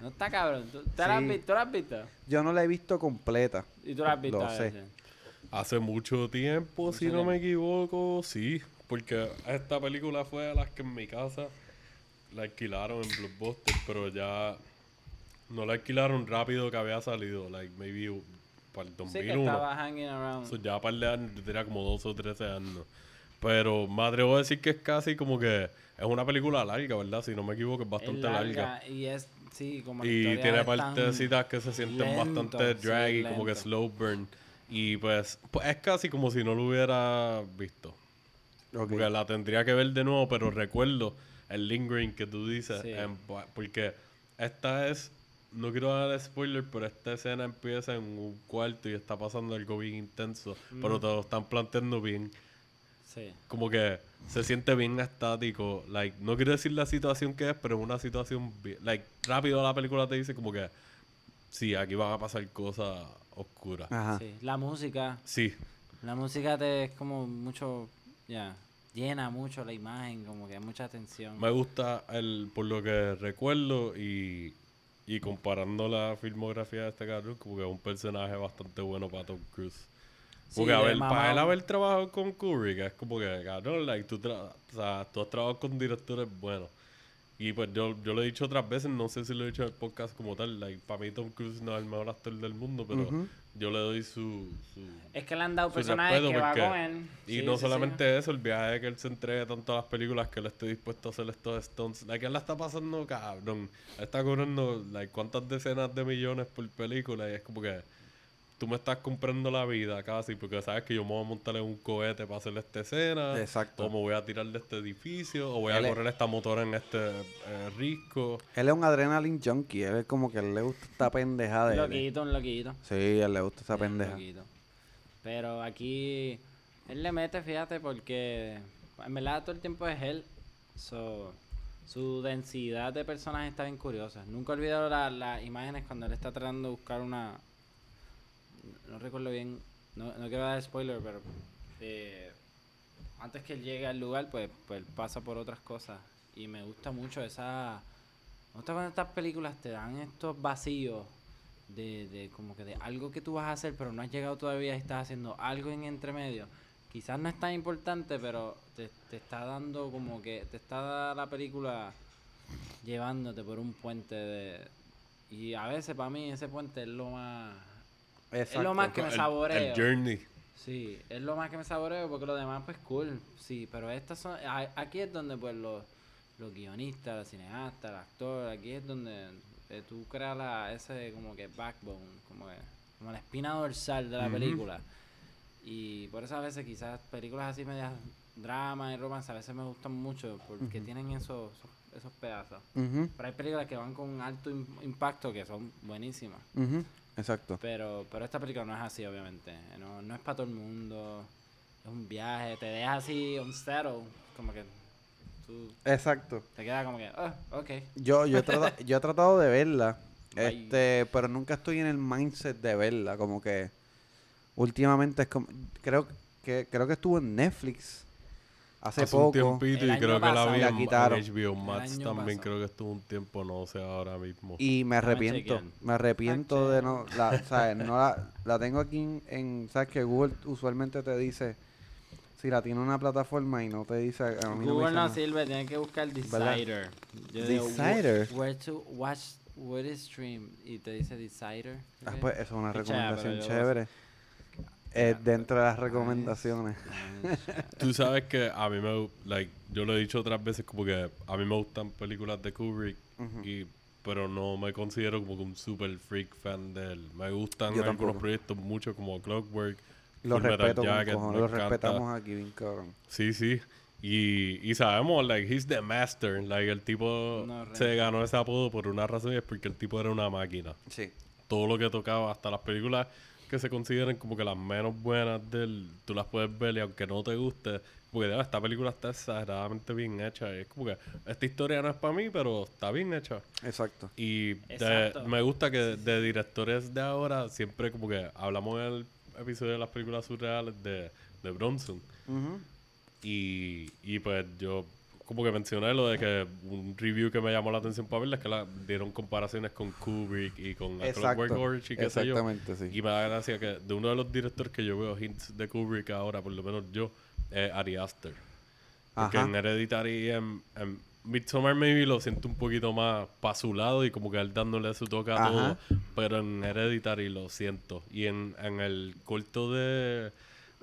Speaker 3: No está cabrón. ¿Tú, tú la has
Speaker 1: Sí.
Speaker 3: visto? ¿Tú la has visto?
Speaker 1: Yo no la he visto completa.
Speaker 3: ¿Y tú la has visto?
Speaker 1: Lo
Speaker 3: a
Speaker 1: sé.
Speaker 3: veces?
Speaker 2: Hace mucho tiempo, si no me equivoco, sí. Porque esta película fue de las que en mi casa la alquilaron en Blockbuster, pero ya no la alquilaron rápido que había salido, like maybe uh, para el
Speaker 3: Sí, que
Speaker 2: 2001.
Speaker 3: estaba hanging around.
Speaker 2: So, ya para de años, yo tenía como 12 o 13 años. Pero me atrevo a decir que es casi como que es una película larga, ¿verdad? Si no me equivoco, es
Speaker 3: Es
Speaker 2: bastante larga.
Speaker 3: Y es, sí, como la
Speaker 2: Y tiene partecitas que se sienten
Speaker 3: lento,
Speaker 2: bastante
Speaker 3: sí,
Speaker 2: draggy, como que slow burn. Y pues, pues es casi como si no lo hubiera visto. Porque la tendría que ver de nuevo, pero recuerdo el lingering que tú dices.
Speaker 3: Sí.
Speaker 2: en- porque esta es, no quiero dar spoiler, pero esta escena empieza en un cuarto y está pasando algo bien intenso. Pero te lo están planteando bien.
Speaker 3: Sí.
Speaker 2: Como que se siente bien estático. Like, no quiero decir la situación que es, pero es una situación bien. Like, rápido la película te dice como que. Sí, aquí van a pasar cosas oscuras.
Speaker 1: Ajá.
Speaker 3: Sí. La música.
Speaker 2: Sí,
Speaker 3: La música te es como mucho. Ya. llena mucho la imagen, como que hay mucha atención.
Speaker 2: Me gusta el, por lo que recuerdo y, y comparando la filmografía de este cabrón, como que es un personaje bastante bueno para Tom Cruise.
Speaker 3: Sí,
Speaker 2: Porque a
Speaker 3: de
Speaker 2: ver, para él haber trabajado con Kubrick es como que, cabrón, like, tú, tra- o sea, tú has trabajado con directores buenos. Y pues yo, yo lo he dicho otras veces, no sé si lo he dicho en el podcast como tal, like, para mí Tom Cruise no es el mejor actor del mundo, pero
Speaker 1: Ujú.
Speaker 2: yo le doy su... su
Speaker 3: Es que le han dado personajes que va con él.
Speaker 2: Y
Speaker 3: Sí,
Speaker 2: no
Speaker 3: sí, sí.
Speaker 2: solamente eso, el viaje de que él se entregue tanto a las películas que él esté dispuesto a hacer estos stunts. Like, él la está pasando cabrón. Está cobrando, like, cuántas decenas de millones por película y es como que tú me estás comprando la vida casi porque sabes que yo me voy a montar en un cohete para hacer esta escena.
Speaker 1: Exacto.
Speaker 2: O me voy a tirar de este edificio o voy a
Speaker 1: Él es-
Speaker 2: correr esta motora en este eh, risco.
Speaker 1: Él es un adrenaline junkie. Él es como que él le gusta esta pendejada de él.
Speaker 3: Loquito, un loquito.
Speaker 1: Sí, él le gusta
Speaker 3: un
Speaker 1: pendeja.
Speaker 3: loquito. Pero aquí él le mete, fíjate, porque en verdad todo el tiempo es él. So, su densidad de personajes está bien curiosa. Nunca he olvidado la- las imágenes cuando él está tratando de buscar una. No recuerdo bien, no, no quiero dar spoiler, pero eh, antes que él llegue al lugar, pues, pues pasa por otras cosas. Y me gusta mucho esa. Me gusta cuando estas películas te dan estos vacíos de, de como que de algo que tú vas a hacer, pero no has llegado todavía y estás haciendo algo en entremedio. Quizás no es tan importante, pero te, te está dando como que te está la película llevándote por un puente de y a veces para mí ese puente es lo más es lo más que me saboreo.
Speaker 2: El journey.
Speaker 3: Sí, es lo más que me saboreo porque lo demás pues cool. Sí, pero estas son aquí es donde pues los los guionistas, los cineastas, el actor, aquí es donde eh, tú creas la, ese como que backbone, como que como la espina dorsal de la película. Y por eso a veces quizás películas así medias drama y romance a veces me gustan mucho porque tienen esos, esos esos pedazos. Pero hay películas que van con un alto im- impacto que son buenísimas.
Speaker 1: Exacto.
Speaker 3: Pero, pero esta película no es así, obviamente. No, no es para todo el mundo. Es un viaje, te deja así, un settle. Como que tú
Speaker 1: Exacto.
Speaker 3: te quedas como que, ah, ok.
Speaker 1: Yo, yo, he trata- yo he tratado de verla, este, pero nunca estoy en el mindset de verla, como que últimamente es como, creo que creo que estuvo en Netflix hace,
Speaker 2: Hace
Speaker 1: poco.
Speaker 2: un tiempito
Speaker 3: El
Speaker 2: y creo que la vi
Speaker 1: La
Speaker 2: en, en
Speaker 1: quitaron.
Speaker 2: HBO Max también
Speaker 3: pasado.
Speaker 2: creo que estuvo un tiempo, no sé ahora mismo.
Speaker 1: Y me arrepiento, me arrepiento de no, la, ¿sabes? No la, la tengo aquí en, en- ¿sabes? Que Google usualmente te dice si la tiene una plataforma y no te dice, a mí no me
Speaker 3: Google
Speaker 1: dice
Speaker 3: no
Speaker 1: nada.
Speaker 3: sirve, tienes que buscar. Decider. Digo,
Speaker 1: Decider.
Speaker 3: "Wh- Where to watch, what is stream. Y te dice Decider.
Speaker 1: Ah, pues eso es una recomendación chévere. Eh, dentro de las recomendaciones.
Speaker 2: Tú sabes que a mí me, like, yo lo he dicho otras veces como que a mí me gustan películas de Kubrick y pero no me considero como que un super freak fan de él. Me gustan
Speaker 1: Yo
Speaker 2: algunos
Speaker 1: tampoco.
Speaker 2: proyectos mucho como Clockwork,
Speaker 1: Lo
Speaker 2: Full Metal
Speaker 1: respeto con
Speaker 2: Jacket,
Speaker 1: cojones,
Speaker 2: me
Speaker 1: lo
Speaker 2: encanta.
Speaker 1: respetamos aquí bien cabrón.
Speaker 2: Sí, sí. Y, y sabemos, like, he's the master. Like, el tipo
Speaker 3: No,
Speaker 2: se ganó ese apodo por una razón y es porque el tipo era una máquina.
Speaker 1: Sí.
Speaker 2: Todo lo que tocaba, hasta las películas que se consideran como que las menos buenas de él, tú las puedes ver y aunque no te guste, porque "Ah, esta película está exageradamente bien hecha. Y es como que esta historia no es para mí, pero está bien hecha.
Speaker 1: Exacto.
Speaker 2: Y de-
Speaker 3: Exacto.
Speaker 2: me gusta que de directores de ahora siempre como que hablamos en el episodio de las películas surreales de, de Bronson. Y, y pues yo como que mencioné lo de que un review que me llamó la atención para verla es que la dieron comparaciones con Kubrick y con Clockwork. Orange y qué sé yo.
Speaker 1: Exactamente, sí.
Speaker 2: Y me da gracia que de uno de los directores que yo veo hints de Kubrick ahora, por lo menos yo, es Ari Aster. Porque
Speaker 1: Ajá.
Speaker 2: en Hereditary y en, en Midsommar maybe lo siento un poquito más para su lado y como que él dándole su toque a
Speaker 1: Ajá.
Speaker 2: todo. Pero en Hereditary lo siento. Y en, en el corto de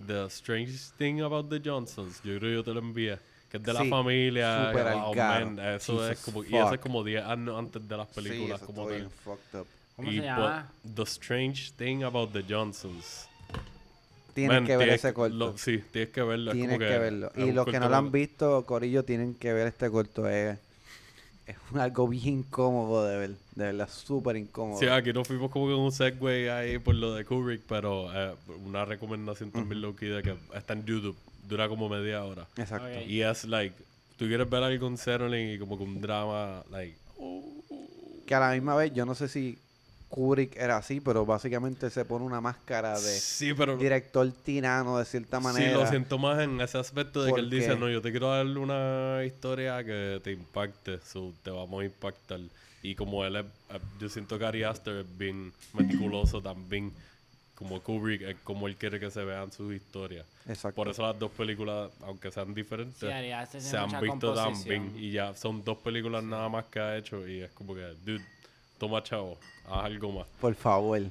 Speaker 2: The Strange Thing About the Johnsons, yo creo que yo te lo envié. Que es de la
Speaker 1: Sí,
Speaker 2: familia.
Speaker 1: caro.
Speaker 2: man, eso es como, y eso es como 10 años antes de las películas. como
Speaker 1: estuvo
Speaker 2: tal.
Speaker 1: bien fucked up.
Speaker 3: ¿Cómo
Speaker 2: Y
Speaker 3: se llama?
Speaker 2: po- The Strange Thing About the Johnsons.
Speaker 1: Tienes
Speaker 2: Man,
Speaker 1: que ver
Speaker 2: tienes
Speaker 1: ese corto.
Speaker 2: lo- sí, tienes que verlo. es
Speaker 1: Tienes
Speaker 2: como
Speaker 1: que, verlo. Y los que no lo han visto, Corillo, tienen que ver este corto. Es, es un- algo bien incómodo de ver. De verdad, súper incómodo.
Speaker 2: Sí, aquí nos fuimos como con un segue ahí por lo de Kubrick, pero eh, una recomendación también de que está en YouTube. Dura como media hora.
Speaker 1: Exacto.
Speaker 2: Y es like, tú quieres ver algo con settling y como que un drama, like,
Speaker 1: Que a la misma vez, yo no sé si Kubrick era así, pero básicamente se pone una máscara de
Speaker 2: sí, pero
Speaker 1: director tirano de cierta manera.
Speaker 2: sí lo siento más en ese aspecto de que él
Speaker 1: ¿Por
Speaker 2: dice, no, yo te quiero dar una historia que te impacte, so te vamos a impactar. Y como él es, eh, yo siento que Ari Aster es bien meticuloso también, como Kubrick, es como él quiere que se vean sus historias.
Speaker 1: Exacto.
Speaker 2: Por eso las dos películas, aunque sean diferentes,
Speaker 3: Sí,
Speaker 2: se han visto tan bien. Y ya son dos películas nada más que ha hecho. Y es como que, dude, toma chavo, haz algo más.
Speaker 1: Por favor.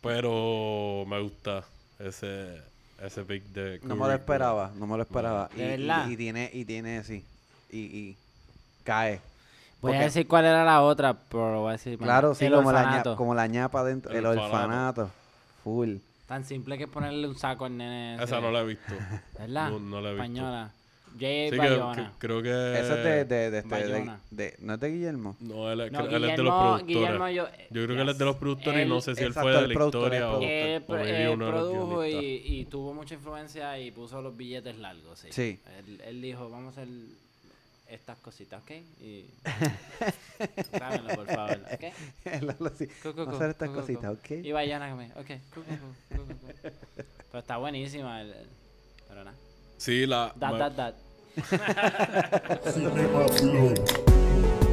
Speaker 2: Pero me gusta ese, ese pick de
Speaker 1: No me lo
Speaker 2: Kubrick,
Speaker 1: esperaba, no me lo esperaba.
Speaker 3: ¿De
Speaker 1: y,
Speaker 3: verdad?
Speaker 1: y- y tiene, y tiene, sí. Y, y cae.
Speaker 3: Voy a decir cuál era la otra, pero lo voy a decir.
Speaker 1: Claro, sí, como la, como la ñapa dentro.
Speaker 2: El
Speaker 1: El,
Speaker 2: orfanato.
Speaker 1: orfanato. Full.
Speaker 3: Tan simple que ponerle un saco al nene. ese.
Speaker 2: Esa no la he visto.
Speaker 3: ¿Verdad?
Speaker 2: No, no la he visto.
Speaker 3: Española. J.
Speaker 2: Sí, que,
Speaker 3: Bayona.
Speaker 2: que- creo que...
Speaker 1: Ese es de, de, de, este, de-
Speaker 3: Bayona.
Speaker 1: de- ¿No es de Guillermo?
Speaker 2: No, él, es-
Speaker 3: No,
Speaker 2: él es de los
Speaker 3: Guillermo-
Speaker 2: productores.
Speaker 3: Guillermo, yo,
Speaker 2: yo creo que él es de los productores y no sé si él fue de la historia o.
Speaker 3: Él,
Speaker 2: o
Speaker 3: pro-
Speaker 2: maybe
Speaker 3: él
Speaker 2: de los
Speaker 3: produjo y, y tuvo mucha influencia y puso los billetes largos, sí.
Speaker 1: Sí.
Speaker 3: Él, él dijo, vamos a hacer estas cositas, ¿ok? Y... Dámelo, por favor, ¿ok?
Speaker 1: Sí.
Speaker 3: Cu, cu,
Speaker 1: Vamos a
Speaker 3: cu,
Speaker 1: hacer estas
Speaker 3: cu, cu,
Speaker 1: cositas,
Speaker 3: cu.
Speaker 1: ¿ok?
Speaker 3: Y ok. cu, cu, cu, cu, cu, cu. Pero está buenísima. El, el- Pero nada.
Speaker 2: Sí, la...
Speaker 3: Dat,
Speaker 2: me-
Speaker 3: dat,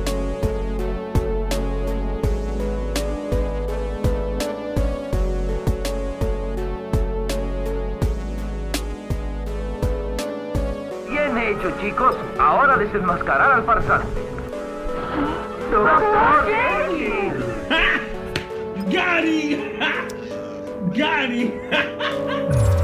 Speaker 6: chicos. Ahora desenmascarar al farsante. ¡Doctor Jekyll!
Speaker 7: Gary! Gary!